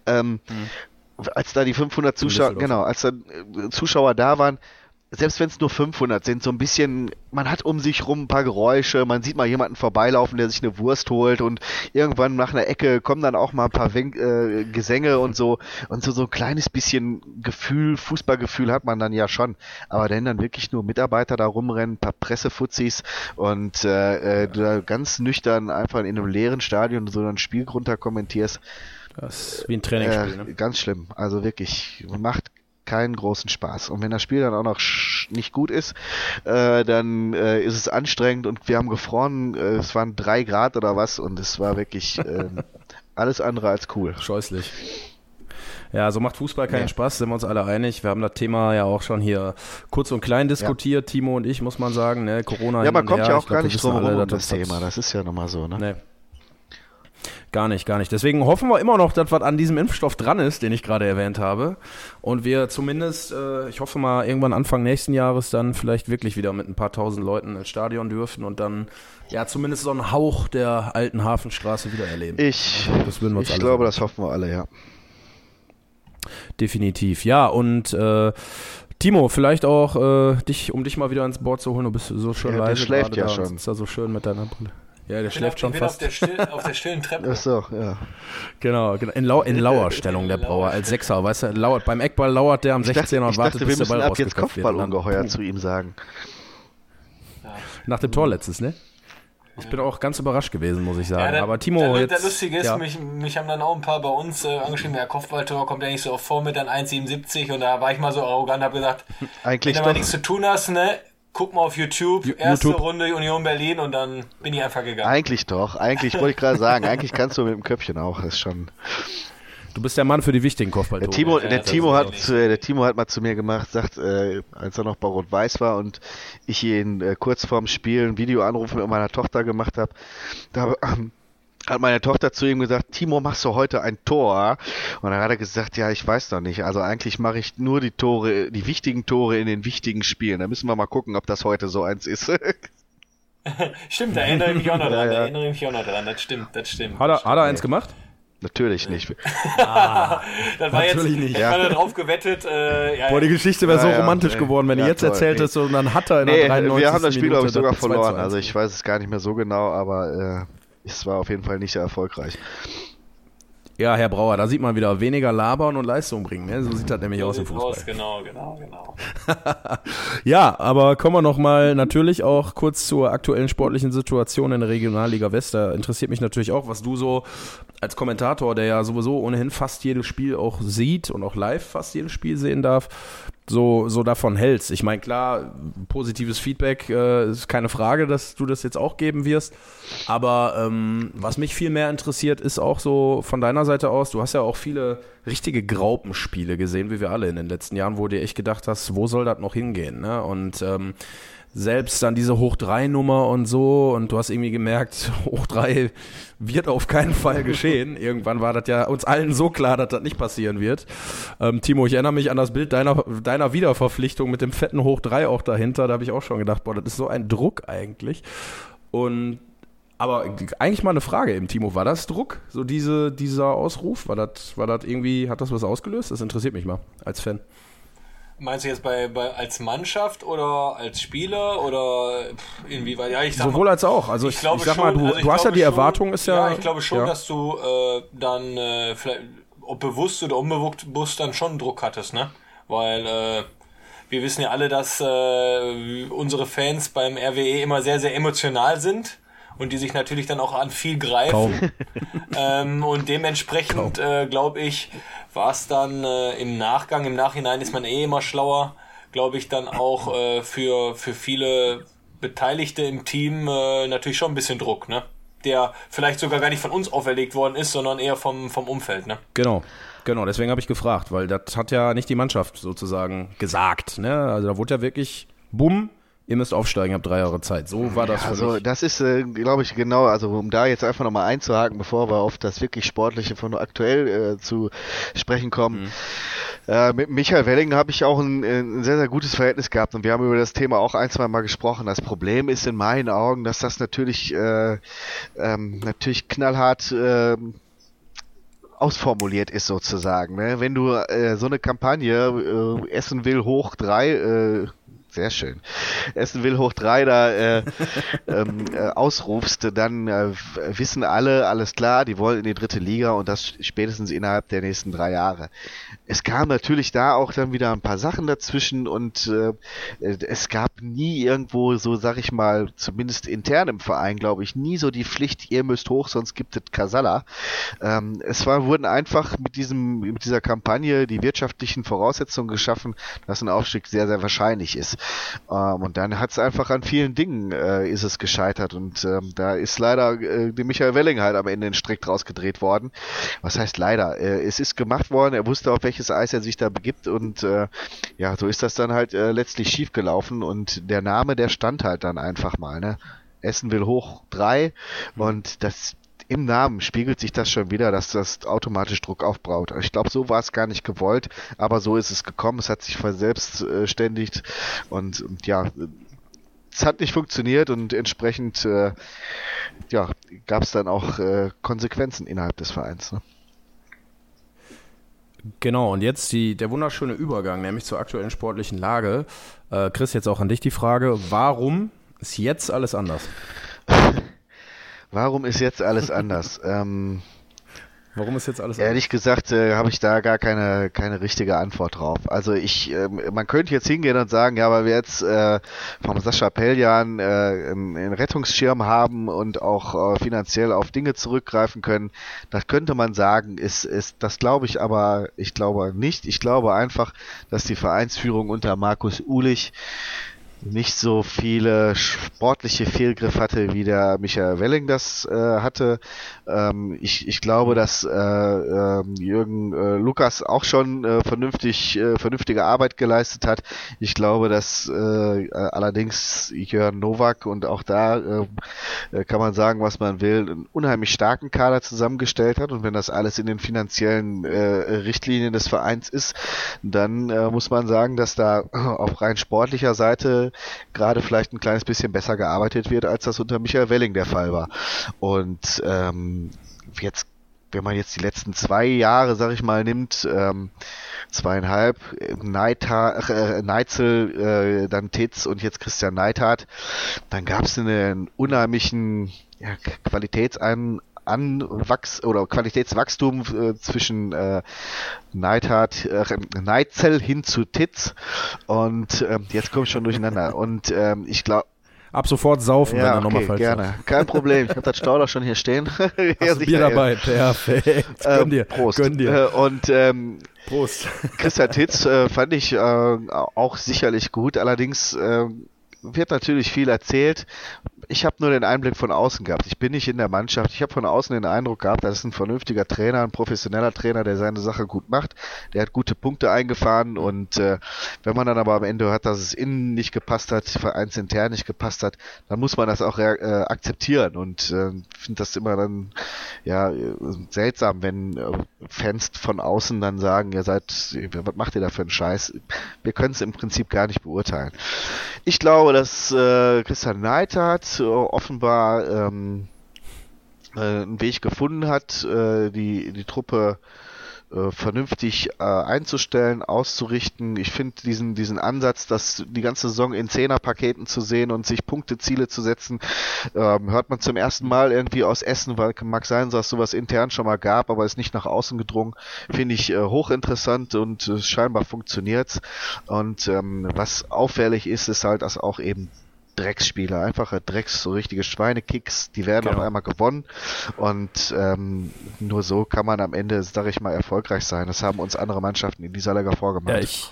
ähm, hm. als da die 500 Zuschauer, genau, als da äh, Zuschauer da waren, selbst wenn es nur 500 sind, so ein bisschen, man hat um sich rum ein paar Geräusche, man sieht mal jemanden vorbeilaufen, der sich eine Wurst holt und irgendwann nach einer Ecke kommen dann auch mal ein paar Wen äh, Gesänge und so und so so ein kleines bisschen Gefühl, Fußballgefühl hat man dann ja schon, aber wenn dann wirklich nur Mitarbeiter da rumrennen, ein paar Pressefuzis und äh, äh, du da ganz nüchtern einfach in einem leeren Stadion so ein Spiel runter kommentierst, das ist wie ein Trainingsspiel, äh, ne? Ganz schlimm. Also wirklich, macht keinen großen Spaß. Und wenn das Spiel dann auch noch nicht gut ist, äh, dann äh, ist es anstrengend und wir haben gefroren, äh, es waren drei Grad oder was und es war wirklich äh, alles andere als cool. Scheußlich. Ja, so macht Fußball keinen ja. Spaß, sind wir uns alle einig. Wir haben das Thema ja auch schon hier kurz und klein diskutiert, ja. Timo und ich, muss man sagen. Ne? Corona. Ja, man kommt her. ja auch ich gar glaub, nicht drum herum um das Thema. Das ist ja nochmal so, ne? Nee. Gar nicht, gar nicht. Deswegen hoffen wir immer noch, dass was an diesem Impfstoff dran ist, den ich gerade erwähnt habe. Und wir zumindest, äh, ich hoffe mal, irgendwann Anfang nächsten Jahres dann vielleicht wirklich wieder mit ein paar tausend Leuten ins Stadion dürfen und dann ja zumindest so einen Hauch der alten Hafenstraße wieder erleben. Ich, das würden wir uns ich glaube, das hoffen wir alle, ja. Definitiv, ja. Und äh, Timo, vielleicht auch äh, dich, um dich mal wieder ins Board zu holen. Du bist so schön ja, leise. Der schläft ja da schon. Sitzt da so schön mit deiner Brille. Ja, der schläft schon ich fast. Bin auf, der still, auf der stillen Treppe. Ach so, ja. Genau, genau. In, Lau in Lauerstellung der Brauer als Sechser, weißt du, lauert, beim Eckball lauert der am 16er und ich wartet, dachte, bis der Ball müssen ab jetzt und dann- Kopfballungeheuer zu ihm sagen. Nach dem Tor letztes, ne? Ich bin auch ganz überrascht gewesen, muss ich sagen. Ja, der, Aber Timo der, jetzt. der Lustige ist, ja. mich, mich haben dann auch ein paar bei uns äh, angeschrieben, der Kopfballtor kommt ja nicht so oft vor mit dann 1,77 und da war ich mal so arrogant, habe gesagt, Eigentlich wenn du mal nichts zu tun hast, ne, guck mal auf YouTube, erste YouTube. Runde Union Berlin und dann bin ich einfach gegangen. Eigentlich doch. Eigentlich wollte ich gerade sagen, eigentlich kannst du mit dem Köpfchen auch. Das ist schon. Du bist der Mann für die wichtigen Kopfballtore. Der Timo, ja, der Timo hat, äh, der Timo hat mal zu mir gemacht, sagt, äh, als er noch bei Rot-Weiß war und ich ihn äh, kurz vorm Spiel ein Videoanruf mit meiner Tochter gemacht habe, da ähm, hat meine Tochter zu ihm gesagt, Timo, machst du heute ein Tor? Und dann hat er gesagt, ja, ich weiß noch nicht. Also eigentlich mache ich nur die Tore, die wichtigen Tore in den wichtigen Spielen. Da müssen wir mal gucken, ob das heute so eins ist. Stimmt, da erinnere ich mich auch noch dran, Ja, da ja. erinnere ich mich auch noch dran, das stimmt, das stimmt. Hat er, hat er eins gemacht? Natürlich nicht. Das war jetzt, Natürlich nicht, ich ja. war da drauf gewettet, äh, ja, Boah, die Geschichte wäre so Ja, ja, romantisch nee. geworden, wenn Ja, du jetzt toll, erzählt nee. hättest und dann hat er in der Nee, 93. wir haben das Spiel, glaube ich, sogar das 2 zu verloren. 1 Also ich weiß es gar nicht mehr so genau, aber äh, es war auf jeden Fall nicht sehr erfolgreich. Ja, Herr Brauer, da sieht man wieder weniger labern und Leistung bringen. Ne? So sieht das nämlich so aus im Fußball. aus, genau, genau, genau. Ja, aber kommen wir noch mal natürlich auch kurz zur aktuellen sportlichen Situation in der Regionalliga West. Da interessiert mich natürlich auch, was du so als Kommentator, der ja sowieso ohnehin fast jedes Spiel auch sieht und auch live fast jedes Spiel sehen darf, so, so davon hältst. Ich meine, klar, positives Feedback äh, ist keine Frage, dass du das jetzt auch geben wirst. Aber ähm, was mich viel mehr interessiert, ist auch so von deiner Seite aus, du hast ja auch viele richtige Graupenspiele gesehen, wie wir alle in den letzten Jahren, wo du dir echt gedacht hast, wo soll das noch hingehen? Ne? Und ähm, selbst dann diese Hoch-3-Nummer und so und du hast irgendwie gemerkt, Hoch-3 wird auf keinen Fall geschehen. Irgendwann war das ja uns allen so klar, dass das nicht passieren wird. Ähm, Timo, ich erinnere mich an das Bild deiner, deiner Wiederverpflichtung mit dem fetten Hoch-3 auch dahinter. Da habe ich auch schon gedacht, boah, das ist so ein Druck eigentlich. Und aber eigentlich mal eine Frage eben, Timo, war das Druck, so diese, dieser Ausruf? War das, war das irgendwie, hat das was ausgelöst? Das interessiert mich mal als Fan. Meinst du jetzt bei, bei als Mannschaft oder als Spieler oder inwieweit? Ja, ich sag Sowohl mal, als auch. Also ich, ich, sag mal, du, also ich du hast ja glaube die schon- Erwartung, ist ja. Ja, ich glaube schon, ja. dass du äh, dann äh, vielleicht, ob bewusst oder unbewusst, dann schon Druck hattest, ne? Weil äh, wir wissen ja alle, dass äh, unsere Fans beim RWE immer sehr, sehr emotional sind und die sich natürlich dann auch an viel greifen. Ähm, und dementsprechend äh, glaube ich, war es dann äh, im Nachgang, im Nachhinein ist man eh immer schlauer, glaube ich, dann auch äh, für, für viele Beteiligte im Team äh, natürlich schon ein bisschen Druck, ne? Der vielleicht sogar gar nicht von uns auferlegt worden ist, sondern eher vom, vom Umfeld, ne? Genau. Genau, deswegen habe ich gefragt, weil das hat ja nicht die Mannschaft sozusagen gesagt. Ne? Also da wurde ja wirklich, bumm, ihr müsst aufsteigen, habt drei Jahre Zeit. So war das für Also mich. das ist, äh, glaube ich, genau, also um da jetzt einfach nochmal einzuhaken, bevor wir auf das wirklich Sportliche von aktuell äh, zu sprechen kommen. Äh, mit Michael Welling habe ich auch ein, ein sehr, sehr gutes Verhältnis gehabt und wir haben über das Thema auch ein, zwei Mal gesprochen. Das Problem ist in meinen Augen, dass das natürlich, äh, ähm, natürlich knallhart äh, ausformuliert ist sozusagen. Ne? Wenn du äh, so eine Kampagne äh, Essen will hoch drei, äh, sehr schön. Essen will hoch drei da äh, ähm, äh, ausrufst, dann äh, wissen alle, alles klar, die wollen in die dritte Liga und das spätestens innerhalb der nächsten drei Jahre. Es kam natürlich da auch dann wieder ein paar Sachen dazwischen und äh, es gab nie irgendwo so, sag ich mal, zumindest intern im Verein, glaube ich, nie so die Pflicht, ihr müsst hoch, sonst gibt es Kasala. Ähm, es war, wurden einfach mit diesem, mit dieser Kampagne die wirtschaftlichen Voraussetzungen geschaffen, dass ein Aufstieg sehr, sehr wahrscheinlich ist. Ähm, und dann hat es einfach an vielen Dingen äh, ist es gescheitert und ähm, da ist leider äh, dem Michael Welling halt am Ende den Strick draus gedreht worden. Was heißt leider? Äh, es ist gemacht worden, er wusste auf welches Eis er sich da begibt und äh, ja, so ist das dann halt äh, letztlich schief gelaufen und der Name, der stand halt dann einfach mal, ne? Essen will hoch drei und das im Namen spiegelt sich das schon wieder, dass das automatisch Druck aufbraut. Ich glaube, so war es gar nicht gewollt, aber so ist es gekommen. Es hat sich verselbstständigt und, und ja, es hat nicht funktioniert und entsprechend äh, ja, gab es dann auch äh, Konsequenzen innerhalb des Vereins. Ne? Genau, und jetzt die, der wunderschöne Übergang, nämlich zur aktuellen sportlichen Lage. Äh, Chris, jetzt auch an dich die Frage, warum ist jetzt alles anders? Warum ist jetzt alles anders? ähm, Warum ist jetzt alles Ehrlich gesagt äh, habe ich da gar keine, keine richtige Antwort drauf. Also ich, äh, man könnte jetzt hingehen und sagen, ja, weil wir jetzt äh, vom Sascha Pelljan äh, einen, einen Rettungsschirm haben und auch äh, finanziell auf Dinge zurückgreifen können, das könnte man sagen, ist, ist das glaube ich aber, ich glaube nicht. Ich glaube einfach, dass die Vereinsführung unter Markus Ulich nicht so viele sportliche Fehlgriffe hatte, wie der Michael Welling das äh, hatte. Ähm, ich, ich glaube, dass äh, äh, Jürgen äh, Lukas auch schon äh, vernünftig, äh, vernünftige Arbeit geleistet hat. Ich glaube, dass äh, allerdings Jörn Nowak und auch da äh, kann man sagen, was man will, einen unheimlich starken Kader zusammengestellt hat. Und wenn das alles in den finanziellen äh, Richtlinien des Vereins ist, dann äh, muss man sagen, dass da auf rein sportlicher Seite gerade vielleicht ein kleines bisschen besser gearbeitet wird, als das unter Michael Welling der Fall war. Und ähm, jetzt wenn man jetzt die letzten zwei Jahre, sag ich mal, nimmt, ähm, zweieinhalb, Neitha, äh, Neitzel, äh, dann Titz und jetzt Christian Neithardt, dann gab es einen unheimlichen ja, Qualitätsein Anwachs oder Qualitätswachstum äh, zwischen äh, Neidhard, äh, Neitzel hin zu Titz und äh, jetzt komme ich schon durcheinander und ähm, ich glaube Ab sofort saufen, ja, wenn er okay, nochmal falsch gerne. sagt. Kein Problem. Ich habe das Stauder schon hier stehen. Hast du Bier dabei? Perfekt. Ähm, Gönn dir. Prost. Gönn dir. Äh, und ähm, Prost. Christian Titz äh, fand ich äh, auch sicherlich gut. Allerdings äh, wird natürlich viel erzählt. Ich habe nur den Einblick von außen gehabt. Ich bin nicht in der Mannschaft. Ich habe von außen den Eindruck gehabt, das ist ein vernünftiger Trainer, ein professioneller Trainer, der seine Sache gut macht. Der hat gute Punkte eingefahren und äh, wenn man dann aber am Ende hört, dass es innen nicht gepasst hat, vereinsintern nicht gepasst hat, dann muss man das auch äh, akzeptieren und äh, finde das immer dann ja seltsam, wenn äh, Fans von außen dann sagen, ihr seid, was macht ihr da für einen Scheiß? Wir können es im Prinzip gar nicht beurteilen. Ich glaube, dass äh, Christian Neidhardt äh, offenbar ähm, äh, einen Weg gefunden hat, äh, die, die Truppe äh, vernünftig äh, einzustellen, auszurichten. Ich finde diesen, diesen Ansatz, das die ganze Saison in Zehnerpaketen zu sehen und sich Punkteziele zu setzen, ähm, hört man zum ersten Mal irgendwie aus Essen, weil mag sein, dass sowas intern schon mal gab, aber ist nicht nach außen gedrungen. Finde ich äh, hochinteressant und äh, scheinbar funktioniert's. Und ähm, was auffällig ist, ist halt, dass auch eben Drecksspiele, einfache Drecks, so richtige Schweinekicks, die werden Genau. auf einmal gewonnen und ähm, nur so kann man am Ende, sag ich mal, erfolgreich sein. Das haben uns andere Mannschaften in dieser Liga vorgemacht. Ja, ich.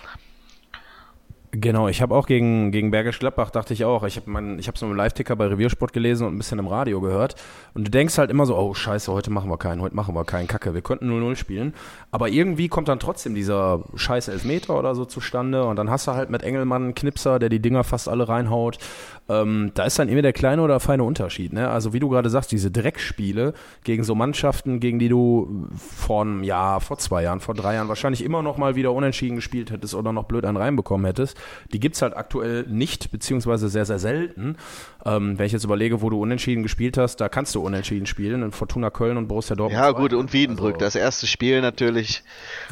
Genau, ich habe auch gegen, gegen Bergisch Gladbach, dachte ich auch. Ich habe habe so einen Live-Ticker bei Reviersport gelesen und ein bisschen im Radio gehört. Und du denkst halt immer so, oh scheiße, heute machen wir keinen, heute machen wir keinen, Kacke, wir könnten 0-0 spielen. Aber irgendwie kommt dann trotzdem dieser scheiß Elfmeter oder so zustande. Und dann hast du halt mit Engelmann einen Knipser, der die Dinger fast alle reinhaut. Ähm, da ist dann immer der kleine oder feine Unterschied. Ne? Also wie du gerade sagst, diese Dreckspiele gegen so Mannschaften, gegen die du vor einem Jahr, vor zwei Jahren, vor drei Jahren wahrscheinlich immer noch mal wieder unentschieden gespielt hättest oder noch blöd einen reinbekommen hättest, die gibt's halt aktuell nicht, beziehungsweise sehr, sehr selten. Ähm, wenn ich jetzt überlege, wo du unentschieden gespielt hast, da kannst du unentschieden spielen, in Fortuna Köln und Borussia Dortmund. ja gut, und Wiedenbrück, Also, das erste Spiel natürlich,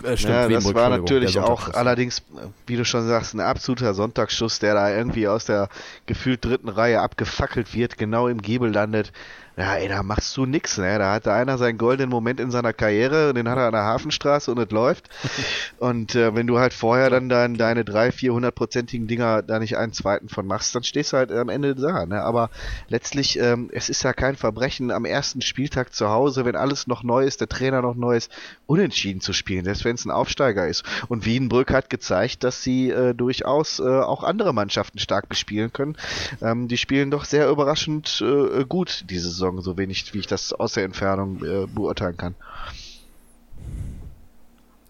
äh, stimmt, ja, das war natürlich auch allerdings, wie du schon sagst, ein absoluter Sonntagsschuss, der da irgendwie aus der gefühlt dritten Reihe abgefackelt wird, genau im Giebel landet. Ja, ey, da machst du nix, ne? Da hatte einer seinen goldenen Moment in seiner Karriere, den hat er an der Hafenstraße und es läuft. Und äh, wenn du halt vorher dann dein, deine drei, vierhundertprozentigen Dinger da nicht einen zweiten von machst, dann stehst du halt am Ende da, ne? Aber letztlich, ähm, es ist ja kein Verbrechen, am ersten Spieltag zu Hause, wenn alles noch neu ist, der Trainer noch neu ist, unentschieden zu spielen, selbst wenn es ein Aufsteiger ist. Und Wiedenbrück hat gezeigt, dass sie äh, durchaus äh, auch andere Mannschaften stark bespielen können. Ähm, die spielen doch sehr überraschend äh, gut diese Saison, so wenig wie ich das aus der Entfernung äh, beurteilen kann.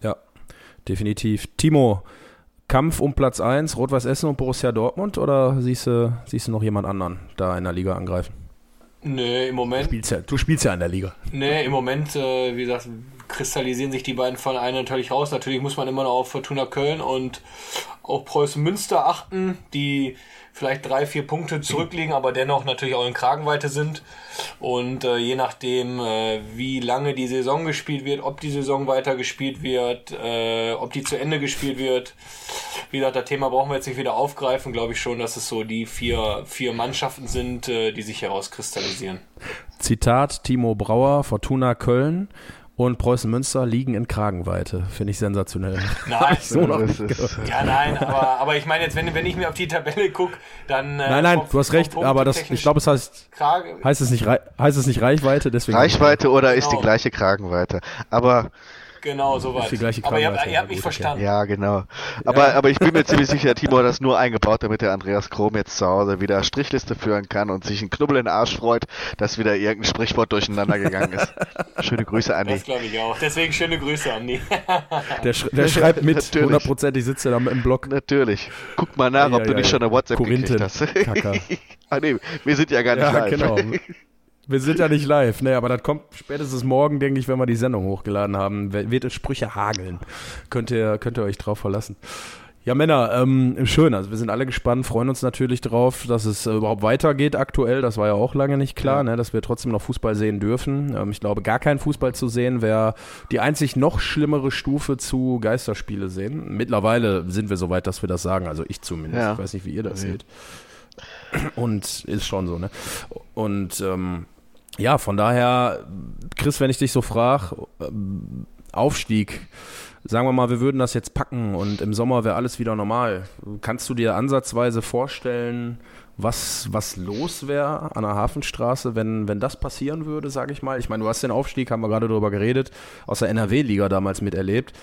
Ja, definitiv. Timo, Kampf um Platz 1, Rot-Weiß Essen und Borussia Dortmund oder siehst du, siehst du noch jemand anderen da in der Liga angreifen? Nee, im Moment Spielst ja, du spielst ja in der Liga. Nee, im Moment, äh, wie gesagt, kristallisieren sich die beiden Vereine natürlich raus. Natürlich muss man immer noch auf Fortuna Köln und auch Preußen Münster achten, die vielleicht drei, vier Punkte zurückliegen, aber dennoch natürlich auch in Kragenweite sind. Und äh, je nachdem, äh, wie lange die Saison gespielt wird, ob die Saison weiter gespielt wird, äh, ob die zu Ende gespielt wird. Wie gesagt, das Thema brauchen wir jetzt nicht wieder aufgreifen. Glaube ich schon, dass es so die vier, vier Mannschaften sind, äh, die sich herauskristallisieren. Zitat Timo Brauer, Fortuna Köln und Preußen Münster liegen in Kragenweite. Finde ich sensationell. Nein, so noch das ist, ja, nein, aber, aber ich meine jetzt, wenn, wenn ich mir auf die Tabelle gucke, dann. Äh, nein, nein, vom, du hast recht, aber das, ich glaube, es heißt, Krage, heißt es nicht, heißt es nicht Reichweite, deswegen. Reichweite oder genau. ist die gleiche Kragenweite. Aber Genau, soweit. Aber ihr, ihr habt mich verstanden. Ja, genau. Aber, ja. aber ich bin mir ziemlich sicher, Timo hat das nur eingebaut, damit der Andreas Krom jetzt zu Hause wieder Strichliste führen kann und sich einen Knubbel in den Arsch freut, dass wieder irgendein Sprichwort durcheinander gegangen ist. Schöne Grüße, Andi. Das glaube ich auch. Deswegen schöne Grüße, Andi. der, sch der schreibt mit, hundertprozentig sitzt er da im Blog. Natürlich. Guck mal nach, ja, ob ja, du nicht schon eine WhatsApp Korinthen, gekriegt hast. ah nee, wir sind ja gar nicht ja, live. genau. Wir sind ja nicht live, ne, aber das kommt spätestens morgen, denke ich, wenn wir die Sendung hochgeladen haben, wird es Sprüche hageln. Könnt ihr, könnt ihr euch drauf verlassen. Ja, Männer, ähm, schön. Also wir sind alle gespannt, freuen uns natürlich drauf, dass es äh, überhaupt weitergeht aktuell. Das war ja auch lange nicht klar, ja. ne, dass wir trotzdem noch Fußball sehen dürfen. Ähm, ich glaube, gar kein Fußball zu sehen wäre die einzig noch schlimmere Stufe zu Geisterspiele sehen. Mittlerweile sind wir so weit, dass wir das sagen. Also ich zumindest. Ja. Ich weiß nicht, wie ihr das ja. seht. Und ist schon so, ne? Und ähm, ja, von daher, Chris, wenn ich dich so frage, Aufstieg, sagen wir mal, wir würden das jetzt packen und im Sommer wäre alles wieder normal. Kannst du dir ansatzweise vorstellen, was, was los wäre an der Hafenstraße, wenn, wenn das passieren würde, sage ich mal? Ich meine, du hast den Aufstieg, haben wir gerade darüber geredet, aus der NRW-Liga damals miterlebt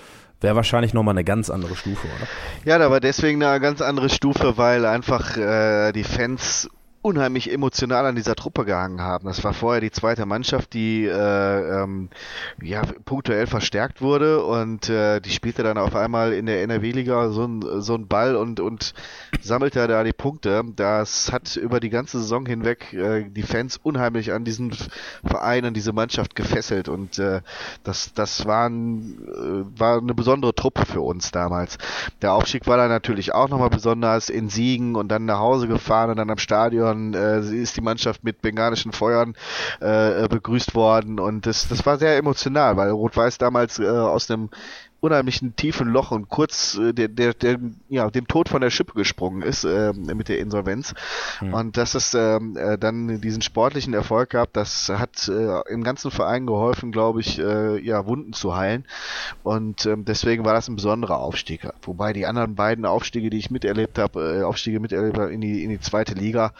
wäre wahrscheinlich nochmal eine ganz andere Stufe, oder? Ja, da war deswegen eine ganz andere Stufe, weil einfach äh, die Fans unheimlich emotional an dieser Truppe gehangen haben. Das war vorher die zweite Mannschaft, die äh, ähm, ja punktuell verstärkt wurde und äh, die spielte dann auf einmal in der NRW-Liga so ein so Ball und und sammelte da die Punkte. Das hat über die ganze Saison hinweg äh, die Fans unheimlich an diesen Verein, an diese Mannschaft gefesselt und äh, das das war, ein, äh, war eine besondere Truppe für uns damals. Der Aufstieg war dann natürlich auch nochmal besonders in Siegen und dann nach Hause gefahren und dann am Stadion Stadion äh, ist die Mannschaft mit bengalischen Feuern äh, begrüßt worden. Und das, das war sehr emotional, weil Rot-Weiß damals äh, aus einem unheimlichen tiefen Loch und kurz äh, der, der, der, ja, dem Tod von der Schippe gesprungen ist äh, mit der Insolvenz. Mhm. Und dass es ähm, äh, dann diesen sportlichen Erfolg gab, das hat äh, im ganzen Verein geholfen, glaube ich, äh, ja, Wunden zu heilen. Und ähm, deswegen war das ein besonderer Aufstieg. Wobei die anderen beiden Aufstiege, die ich miterlebt habe, äh, Aufstiege miterlebt habe in die, in die zweite Liga,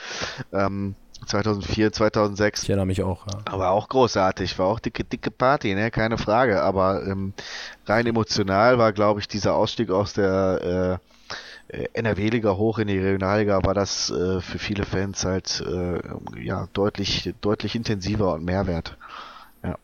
ähm, 2004, 2006. Ich erinnere mich auch. Ja. Aber auch großartig, war auch dicke, dicke Party, ne, keine Frage. Aber ähm, rein emotional war, glaube ich, dieser Ausstieg aus der äh, NRW-Liga hoch in die Regionalliga war das äh, für viele Fans halt äh, ja deutlich, deutlich intensiver und Mehrwert. Ja.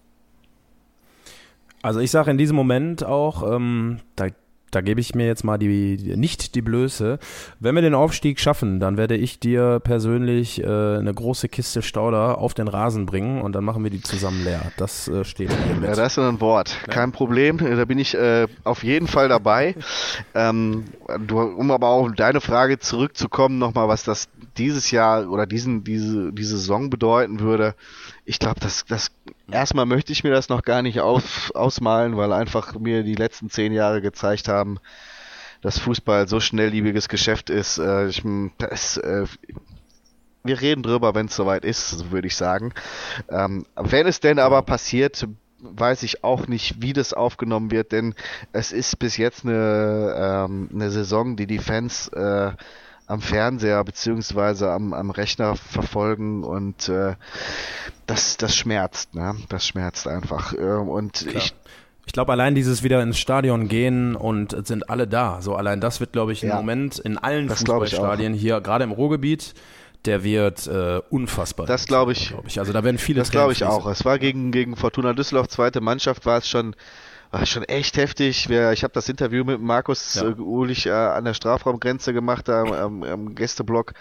Also ich sage in diesem Moment auch, ähm, da da gebe ich mir jetzt mal die, nicht die Blöße. Wenn wir den Aufstieg schaffen, dann werde ich dir persönlich äh, eine große Kiste Stauder auf den Rasen bringen und dann machen wir die zusammen leer. Das äh, steht hier mit. Ja, das ist ein Wort. Kein Problem. Da bin ich äh, auf jeden Fall dabei. ähm, du, um aber auch deine Frage zurückzukommen, nochmal, was das dieses Jahr oder diesen, diese, diese Saison bedeuten würde ich glaube, das, das erstmal möchte ich mir das noch gar nicht auf, ausmalen, weil einfach mir die letzten zehn Jahre gezeigt haben, dass Fußball so schnellliebiges Geschäft ist. Äh, ich, das, äh, wir reden drüber, wenn es soweit ist, würde ich sagen. Ähm, wenn es denn aber passiert, weiß ich auch nicht, wie das aufgenommen wird, denn es ist bis jetzt eine, ähm, eine Saison, die die Fans äh, am Fernseher beziehungsweise am, am Rechner verfolgen und äh, das, das schmerzt, ne? Das schmerzt einfach. Äh, und Klar. ich ich glaube, allein dieses wieder ins Stadion gehen und sind alle da. So allein das wird, glaube ich, im ja, Moment in allen Fußballstadien hier, gerade im Ruhrgebiet, der wird äh, unfassbar. Das glaube ich. Glaub ich. Also da werden viele. Das glaube ich auch. Es war gegen gegen Fortuna Düsseldorf zweite Mannschaft war es schon war schon echt heftig. Ich habe das Interview mit Markus ja. Ulich äh, an der Strafraumgrenze gemacht, da am, am Gästeblock.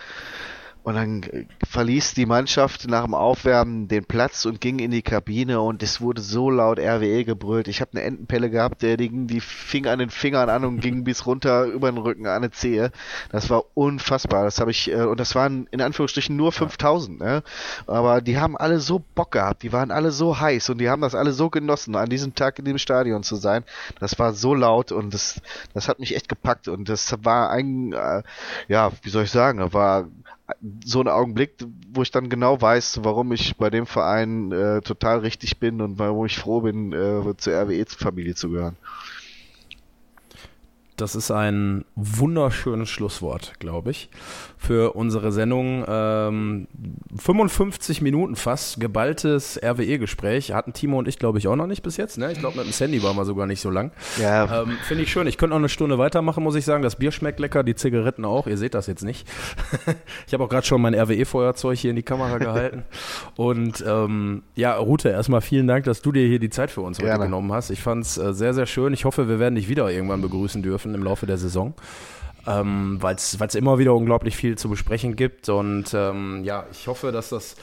Und dann äh, verließ die Mannschaft nach dem Aufwärmen den Platz und ging in die Kabine und es wurde so laut RWE gebrüllt. Ich habe eine Entenpelle gehabt, der die, die fing an den Fingern an und ging bis runter über den Rücken an eine Zehe. Das war unfassbar. Das habe ich, äh, und das waren in Anführungsstrichen nur 5000, ne? Aber die haben alle so Bock gehabt, die waren alle so heiß und die haben das alle so genossen, an diesem Tag in dem Stadion zu sein. Das war so laut und das, das hat mich echt gepackt und das war ein, äh, ja, wie soll ich sagen, war so ein Augenblick, wo ich dann genau weiß, warum ich bei dem Verein äh, total richtig bin und warum ich froh bin, äh, zur RWE-Familie zu gehören. Das ist ein wunderschönes Schlusswort, glaube ich, für unsere Sendung. Ähm, 55 Minuten fast, geballtes RWE-Gespräch. Hatten Timo und ich, glaube ich, auch noch nicht bis jetzt. Ne? Ich glaube, mit dem Sandy waren wir sogar nicht so lang. Ja. Ähm, Finde ich schön. Ich könnte noch eine Stunde weitermachen, muss ich sagen. Das Bier schmeckt lecker, die Zigaretten auch. Ihr seht das jetzt nicht. ich habe auch gerade schon mein RWE-Feuerzeug hier in die Kamera gehalten. und ähm, ja, Rute, erstmal vielen Dank, dass du dir hier die Zeit für uns heute genommen hast. Ich fand es äh, sehr, sehr schön. Ich hoffe, wir werden dich wieder irgendwann begrüßen dürfen dürfen im Laufe der Saison. Ähm, weil es immer wieder unglaublich viel zu besprechen gibt. Und ähm, ja, ich hoffe, dass das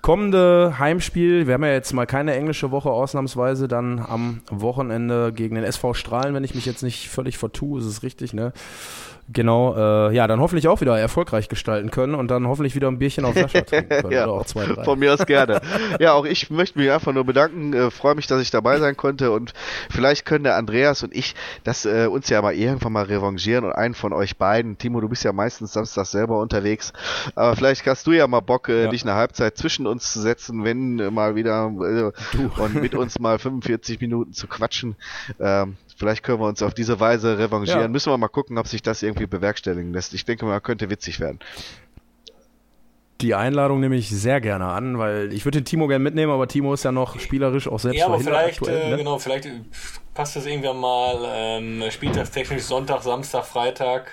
kommende Heimspiel, wir haben ja jetzt mal keine englische Woche ausnahmsweise, dann am Wochenende gegen den SV Strahlen, wenn ich mich jetzt nicht völlig vertue, ist es richtig, ne? Genau, äh, ja, dann hoffentlich auch wieder erfolgreich gestalten können und dann hoffentlich wieder ein Bierchen auf Sascha trinken können. ja, oder auch zwei, drei. Von mir aus gerne. ja, auch ich möchte mich einfach nur bedanken, äh, freue mich, dass ich dabei sein konnte und vielleicht können der Andreas und ich das äh, uns ja mal irgendwann mal revanchieren und einen von euch beiden, Timo, du bist ja meistens Samstag selber unterwegs, aber vielleicht hast du ja mal Bock, äh, ja. dich eine Halbzeit zwischen uns zu setzen, wenn äh, mal wieder äh, und mit uns mal 45 Minuten zu quatschen. Ähm, Vielleicht können wir uns auf diese Weise revanchieren. Ja. Müssen wir mal gucken, ob sich das irgendwie bewerkstelligen lässt. Ich denke mal, könnte witzig werden. Die Einladung nehme ich sehr gerne an, weil ich würde den Timo gerne mitnehmen, aber Timo ist ja noch spielerisch auch selbst Ja, aber vielleicht, aktuell, äh, ne? genau, vielleicht passt das irgendwann mal ähm, spieltagstechnisch Sonntag, Samstag, Freitag.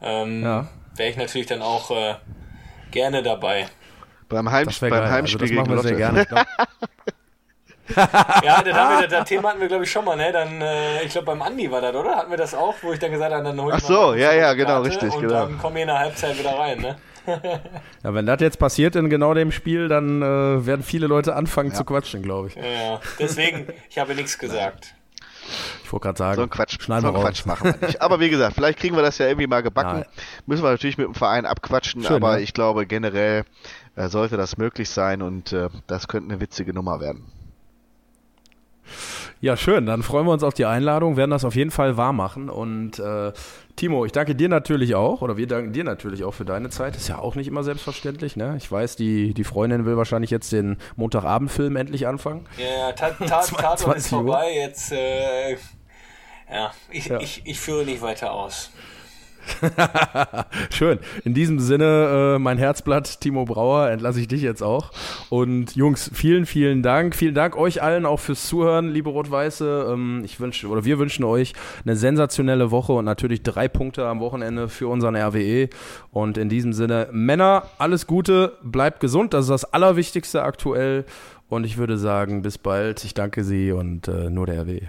Ähm, ja. Wäre ich natürlich dann auch äh, gerne dabei. Beim, Heims beim geil. Heimspiel also das machen wir sehr gerne. ja, dann haben wir, das Thema hatten wir, glaube ich, schon mal, ne? Dann, äh, ich glaube, beim Andi war das, oder? Hatten wir das auch, wo ich dann gesagt habe, dann hol ich Ach so, ja, ja, genau, richtig, und genau. dann kommen wir in der Halbzeit wieder rein, ne? ja, wenn das jetzt passiert in genau dem Spiel, dann äh, werden viele Leute anfangen ja. zu quatschen, glaube ich. Ja, deswegen, ich habe nichts gesagt. Ich wollte gerade sagen, so ein Quatsch, so einen Quatsch machen wir nicht. Aber wie gesagt, vielleicht kriegen wir das ja irgendwie mal gebacken. Nein. Müssen wir natürlich mit dem Verein abquatschen, Schön, aber ne? ich glaube generell äh, sollte das möglich sein und äh, das könnte eine witzige Nummer werden. Ja, schön. Dann freuen wir uns auf die Einladung, werden das auf jeden Fall wahr machen. Und äh, Timo, ich danke dir natürlich auch, oder wir danken dir natürlich auch für deine Zeit. Ist ja auch nicht immer selbstverständlich, ne? Ich weiß, die, die Freundin will wahrscheinlich jetzt den Montagabendfilm endlich anfangen. Ja, ja Tatort ist vorbei. Jetzt, äh, ja, ich, ja. Ich, ich führe nicht weiter aus. Schön. In diesem Sinne, äh, mein Herzblatt, Timo Brauer, entlasse ich dich jetzt auch. Und Jungs, vielen, vielen Dank. Vielen Dank euch allen auch fürs Zuhören, liebe Rot-Weiße. Ähm, ich wünsche, oder wir wünschen euch eine sensationelle Woche und natürlich drei Punkte am Wochenende für unseren RWE. Und in diesem Sinne, Männer, alles Gute, bleibt gesund. Das ist das Allerwichtigste aktuell. Und ich würde sagen, bis bald. Ich danke Sie und äh, nur der RWE.